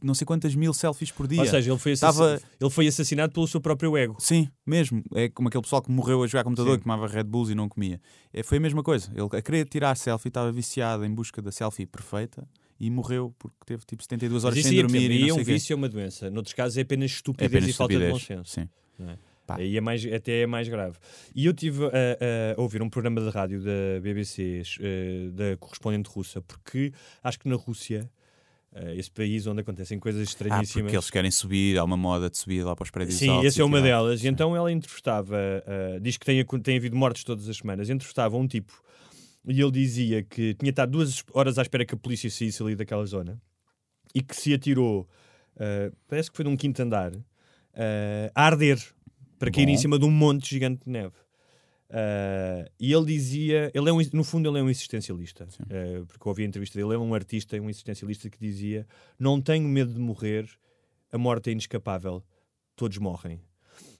não sei quantas mil selfies por dia. Ou seja, ele foi, Estava- ele foi assassinado pelo seu próprio ego. Sim, mesmo. É como aquele pessoal que morreu a jogar computador, Sim. que tomava Red Bulls e não comia. É, foi a mesma coisa. Ele a querer tirar selfie, estava viciado em busca da selfie perfeita e morreu porque teve tipo 72 horas Mas sem por dormir e é um vício, é uma doença. Noutros casos é apenas estupidez apenas e falta de bom estupidez, senso. sim. Pá. Aí é mais, até é mais grave. E eu estive a, a ouvir um programa de rádio da BBC, eh, da correspondente russa, porque acho que na Rússia, eh, esse país onde acontecem coisas Ah, estranhíssimas. porque eles querem subir, há uma moda de subir lá para os prédios Sim, altos. essa é uma tirar. delas. E então ela entrevistava, uh, diz que tem, tem havido mortes todas as semanas, entrevistava um tipo e ele dizia que tinha estado duas horas à espera que a polícia saísse ali daquela zona e que se atirou, uh, parece que foi de um quinto andar, uh, a arder para cair Bom. em cima de um monte gigante de neve. Uh, e ele dizia, ele é um, no fundo ele é um existencialista, uh, porque eu ouvi a entrevista dele, ele é um artista, um existencialista que dizia não tenho medo de morrer, a morte é inescapável, todos morrem.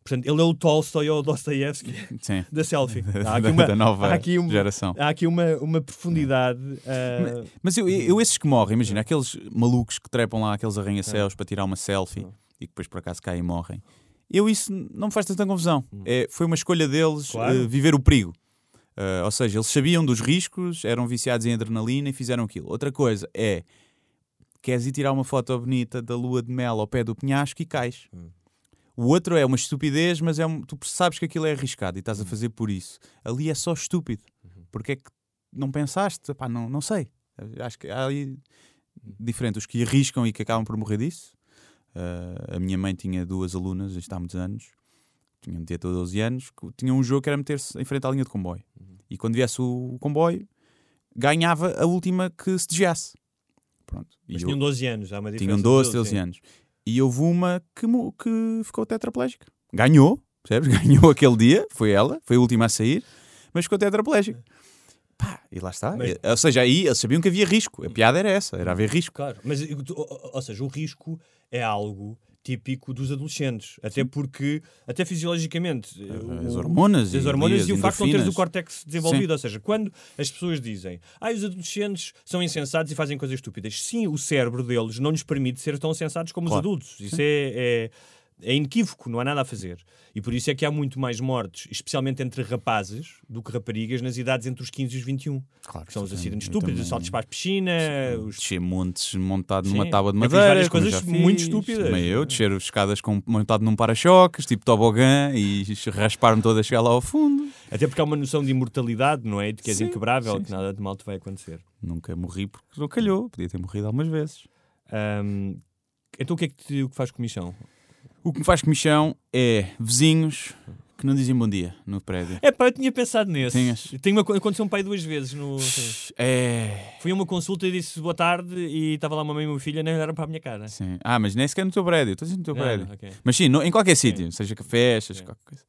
Portanto, ele é o Tolstói ou o Dostoevsky (laughs) da selfie. (laughs) Da- da nova há aqui uma, geração. Há aqui uma, uma profundidade. uh, Mas eu, eu, esses que morrem, imagina, aqueles malucos que trepam lá aqueles arranha-céus para tirar uma selfie e que depois por acaso caem e morrem. Eu isso não me faz tanta confusão. É, foi uma escolha deles Claro. eh, viver o perigo. Eh, ou seja, eles sabiam dos riscos, eram viciados em adrenalina e fizeram aquilo. Outra coisa é queres ir tirar uma foto bonita da lua de mel ao pé do penhasco e cais. O outro é uma estupidez, mas é um- tu sabes que aquilo é arriscado e estás a fazer por isso. Ali é só estúpido. Porque é que não pensaste? Pá, não, não sei. Acho que há aí diferente. Os que arriscam e que acabam por morrer disso. Ah, a minha mãe tinha duas alunas, isto há muitos anos, tinham de ter 12 anos, que tinha um jogo que era meter-se em frente à linha de comboio. E quando viesse o, comboio, ganhava a última que se desviasse. Pronto. E Mas eu- tinham 12 anos, há uma diferença. tinham de 12, 12, 13 sim. anos. E houve uma que, que ficou tetraplégica. Ganhou, percebes? (laughs) Ganhou aquele dia, foi ela, foi a última a sair, mas ficou tetraplégica. Pá, e lá está. Mas- Ou seja, aí eles sabiam que havia risco. A piada era essa, era haver risco. Claro, mas ou seja, o risco é algo típico dos adolescentes, até porque, até fisiologicamente, As o- hormonas as e hormonas as e o facto de não teres o córtex desenvolvido, ou seja, quando as pessoas dizem, ah, os adolescentes são insensatos e fazem coisas estúpidas, sim, o cérebro deles não lhes permite ser tão sensatos como os Claro. adultos, isso é, é, é inequívoco, não há nada a fazer. E por isso é que há muito mais mortes, especialmente entre rapazes, do que raparigas nas idades entre os 15 e os 21. Claro, que são os sim, acidentes estúpidos, os saltos para a piscina, os Descer montes montado Sim, numa tábua de fiz madeira. várias coisas muito fiz. estúpidas. Também eu, descer escadas com, montado num para-choques, tipo tobogã, e raspar-me toda a chegar lá ao fundo. Até porque há uma noção de imortalidade, não é? De que és Sim, inquebrável, que nada de mal te vai acontecer. Nunca morri porque não calhou. Podia ter morrido algumas vezes. Então o que é que, te, o que faz comissão? O que me faz comichão é vizinhos que não dizem bom dia no prédio. É pá, eu tinha pensado nesse. Tinhas? Tem uma, aconteceu um pai duas vezes. No, É. Fui a uma consulta e disse boa tarde e estava lá uma mãe e uma filha, nem olharam para a minha cara. Sim. Ah, mas nem sequer no teu prédio. Estou dizer no teu Ah, prédio. ok. Mas sim, no- em qualquer sítio, seja café, seja qualquer coisa.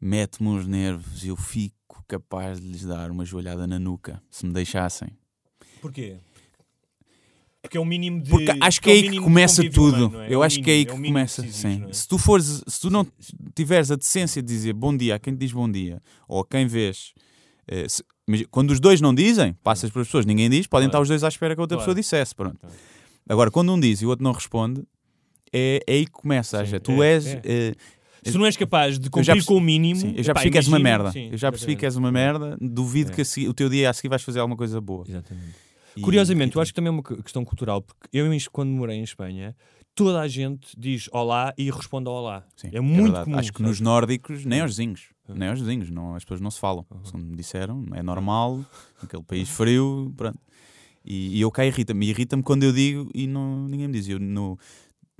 Mete-me uns nervos e eu fico capaz de lhes dar uma joelhada na nuca, se me deixassem. Porquê? Porque é o mínimo de. Porque acho que é é aí que começa tudo. humano, é? É Eu o acho que é aí que é começa. que sim. é? Se tu fores, se tu não tiveres a decência de dizer bom dia a quem te diz bom dia, ou a quem vês, eh, se- quando os dois não dizem, passas para as pessoas, ninguém diz, podem estar os dois à espera que a outra Claro. pessoa dissesse. Pronto. Agora, quando um diz e o outro não responde, é, é aí que começa. Sim, Acha, tu é, és. é. eh, Se tu não és capaz de cumprir já perce- com o mínimo. Sim, eu já percebi que és uma merda. sim, eu já percebi que és uma merda. Duvido É. que o teu dia a seguir vais fazer alguma coisa boa. Exatamente. E- Curiosamente, eu acho que também é uma que- questão cultural, porque eu, quando morei em Espanha, toda a gente diz olá e responde ao olá. Sim, é muito verdade. comum. Acho que nos nórdicos, nem aos vizinhos. Nem aos vizinhos, não, as pessoas não se falam. Como me disseram, é normal, (laughs) naquele país frio, pronto. E, e eu cá irrita-me. E Irrita-me quando eu digo e não, ninguém me diz. Eu, no,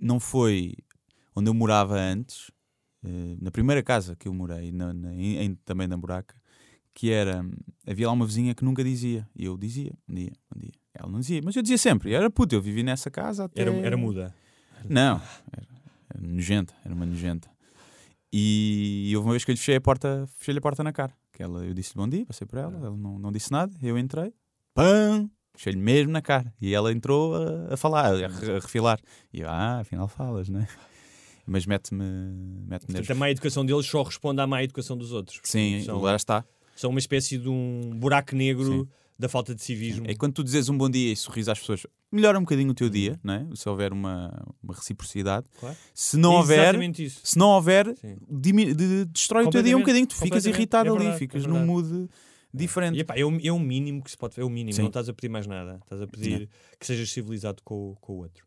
não foi onde eu morava antes, eh, na primeira casa que eu morei, na, na- em- também na Buraca, que era. Havia lá uma vizinha que nunca dizia. E eu dizia, bom dia, bom dia. Ela não dizia, mas eu dizia sempre. E era puto, eu vivi nessa casa até. Era, era muda. Não, era, era nojenta, era uma nojenta. E, houve uma vez que eu lhe fechei a porta, fechei-lhe a porta na cara. Que ela, eu disse bom dia, passei por ela, ela não, não disse nada, eu entrei, pam, fechei-lhe mesmo na cara. E ela entrou a, a falar, a, a refilar. E eu, ah, afinal falas, né? Mas mete-me mete Portanto, a má educação deles só responde à má educação dos outros. Sim, São- lá está. São uma espécie de um buraco negro da falta de civismo. É quando tu dizes um bom dia e sorris às pessoas, melhora um bocadinho o teu dia, né? se houver uma, uma reciprocidade. Claro. Se não É houver, se não houver, dimi- de- destrói o teu dia um bocadinho, tu ficas irritado É ali, verdade, ficas é num mood diferente. E, epá, é, o, é o mínimo que se pode é o mínimo, Sim. não estás a pedir mais nada, estás a pedir Não. que sejas civilizado com, o- com o outro.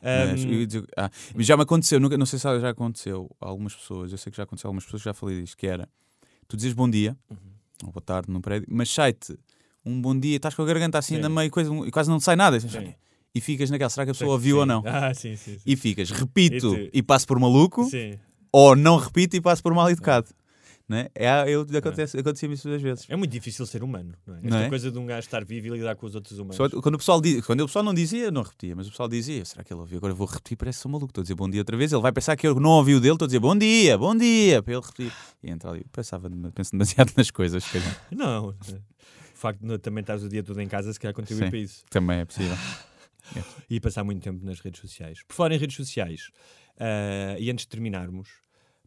Mas, Ahm, eu ia dizer- ah, mas já me aconteceu, nunca, não sei se já aconteceu a algumas pessoas, eu sei que já aconteceu a algumas pessoas que já falei disto, que era tu dizes bom dia, Uhum. Ou boa tarde no prédio, mas sai-te um bom dia, estás com a garganta assim Sim. na meio coisa, e quase não te sai nada. Sim. E ficas naquela, será que a pessoa Sim. ouviu ou não? Ah, sim, sim. E ficas, repito E tu- e passo por maluco, ou não repito e passo por mal educado. Né? É, eu, acontece, acontecia isso às vezes. É muito difícil ser humano, não é? Esta Não é? coisa de um gajo estar vivo e lidar com os outros humanos. Só quando o pessoal diz, quando o pessoal não dizia, não repetia, mas o pessoal dizia, será que ele ouviu? Agora vou repetir, parece que sou maluco. Estou a dizer bom dia outra vez, ele vai pensar que eu não ouvi o dele, estou a dizer bom dia, bom dia, para ele repetir. E entra ali, pensava, penso demasiado (laughs) nas coisas. calhar. Não, o facto de também estares o dia todo em casa, se calhar contribui Sim, para isso. Também é possível. (laughs) E passar muito tempo nas redes sociais. Por falar em redes sociais, ah, e antes de terminarmos,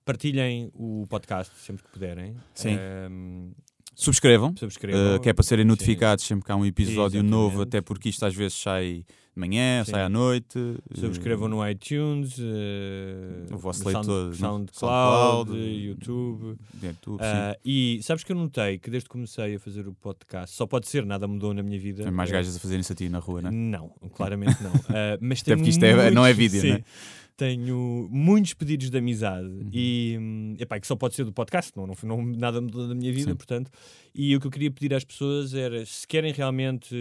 partilhem o podcast sempre que puderem. Sim. Ahm, Subscrevam, Subscrevam. uh, que é para serem Sim. notificados sempre que há um episódio Exatamente. novo, até porque isto às vezes sai de manhã, Sim. sai à noite. Subscrevam uh, no iTunes, eh, O vosso no Sound- leitor, SoundCloud, SoundCloud, YouTube. YouTube, Ah, e sabes que eu notei que desde que comecei a fazer o podcast, só pode ser, nada mudou na minha vida. Tem mais Eh, gajas a fazerem-se a ti na rua, não é? Não, claramente não. Ah, mas Até tenho porque isto é- não é muitos- vídeo, sim, não é? Tenho muitos pedidos de amizade Uhum. e hum, epá, que só pode ser do podcast, não, não, não nada mudou da minha vida, Sim. portanto. E o que eu queria pedir às pessoas era se querem realmente,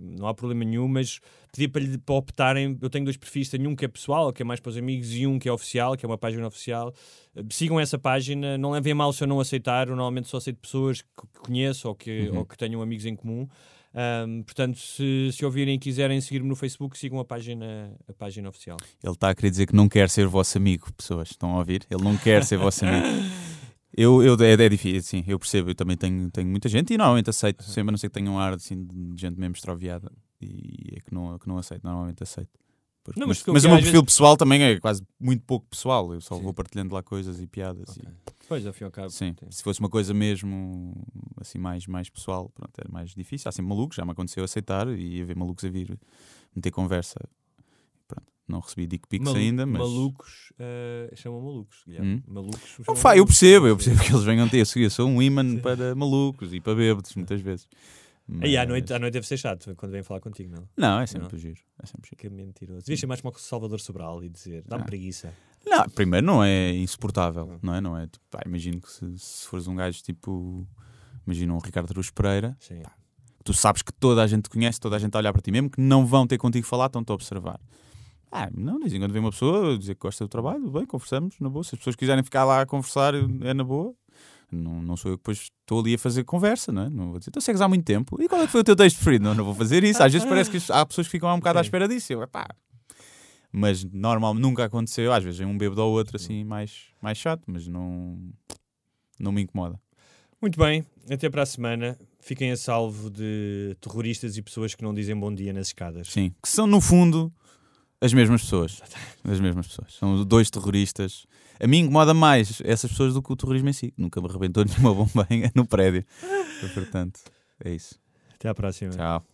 não há problema nenhum, mas pedir para, lhe- para optarem. Eu tenho dois perfis, tenho um que é pessoal, que é mais para os amigos, e um que é oficial, que é uma página oficial. Eh, Sigam essa página, não levem mal se eu não aceitar. Eu normalmente só aceito pessoas que que conheço ou que, Uhum. ou que tenham amigos em comum. Ahm, portanto, se, se ouvirem e quiserem seguir-me no Facebook, sigam a página, a página oficial. Ele está a querer dizer que não quer ser vosso amigo, pessoas. Estão a ouvir? Ele não quer ser vosso amigo. (laughs) Eu, eu, é, é difícil, sim, eu percebo. Eu também tenho, tenho muita gente e normalmente aceito. Sempre a não ser que tenha um ar assim, de gente mesmo extraviada. E é que não, que não aceito, normalmente aceito. Porque- Não, mas mas o meu perfil vezes- pessoal também é quase muito pouco pessoal. Eu só vou partilhando lá coisas e piadas. e- Pois, ao fim e ao cabo. Sim, se fosse uma coisa mesmo assim mais, mais pessoal, pronto, era mais difícil. Há sempre malucos, já me aconteceu aceitar e haver malucos a vir meter conversa. Pronto, não recebi dick pics Malu- ainda, mas. Malucos, eh, chamam malucos, Guilherme. Hum? Malucos. Não, fa- eu percebo, eu percebo que eles venham ter. Eu sou um imã para malucos e para bêbados, muitas vezes. Aí à Mas- noite, à noite deve ser chato quando vem falar contigo, não? Não, é sempre giro. É sempre giro. Que mentiroso. Devias ser mais como o Salvador Sobral e dizer, dá-me Ah. preguiça. Não, primeiro não é insuportável, não é? Não é tipo, pá, imagino que se, se fores um gajo tipo, imagina um Ricardo Aruz Pereira, pá, tu sabes que toda a gente te conhece, toda a gente está a olhar para ti, mesmo que não vão ter contigo falar, estão-te a observar. Ah, não, de vez em quando vem uma pessoa dizer que gosta do trabalho, bem, conversamos, na boa. Se as pessoas quiserem ficar lá a conversar, é na boa. Não, não sou eu que depois estou ali a fazer conversa, não é? Não vou dizer, então segues há muito tempo. E qual é que foi o teu texto preferido? Não, não vou fazer isso. Às vezes (laughs) parece que há pessoas que ficam um bocado à espera disso. Eu, pá. Mas normal, nunca aconteceu. Às vezes vem um bêbado ou outro assim mais, mais chato, mas não, não me incomoda. Muito bem, até para a semana. Fiquem a salvo de terroristas e pessoas que não dizem bom dia nas escadas. Sim, que são no fundo as mesmas pessoas. As mesmas pessoas. São dois terroristas. A mim incomoda mais essas pessoas do que o terrorismo em si. Nunca me arrebentou (laughs) nenhuma bomba no prédio. Portanto, é isso. Até à próxima. Tchau.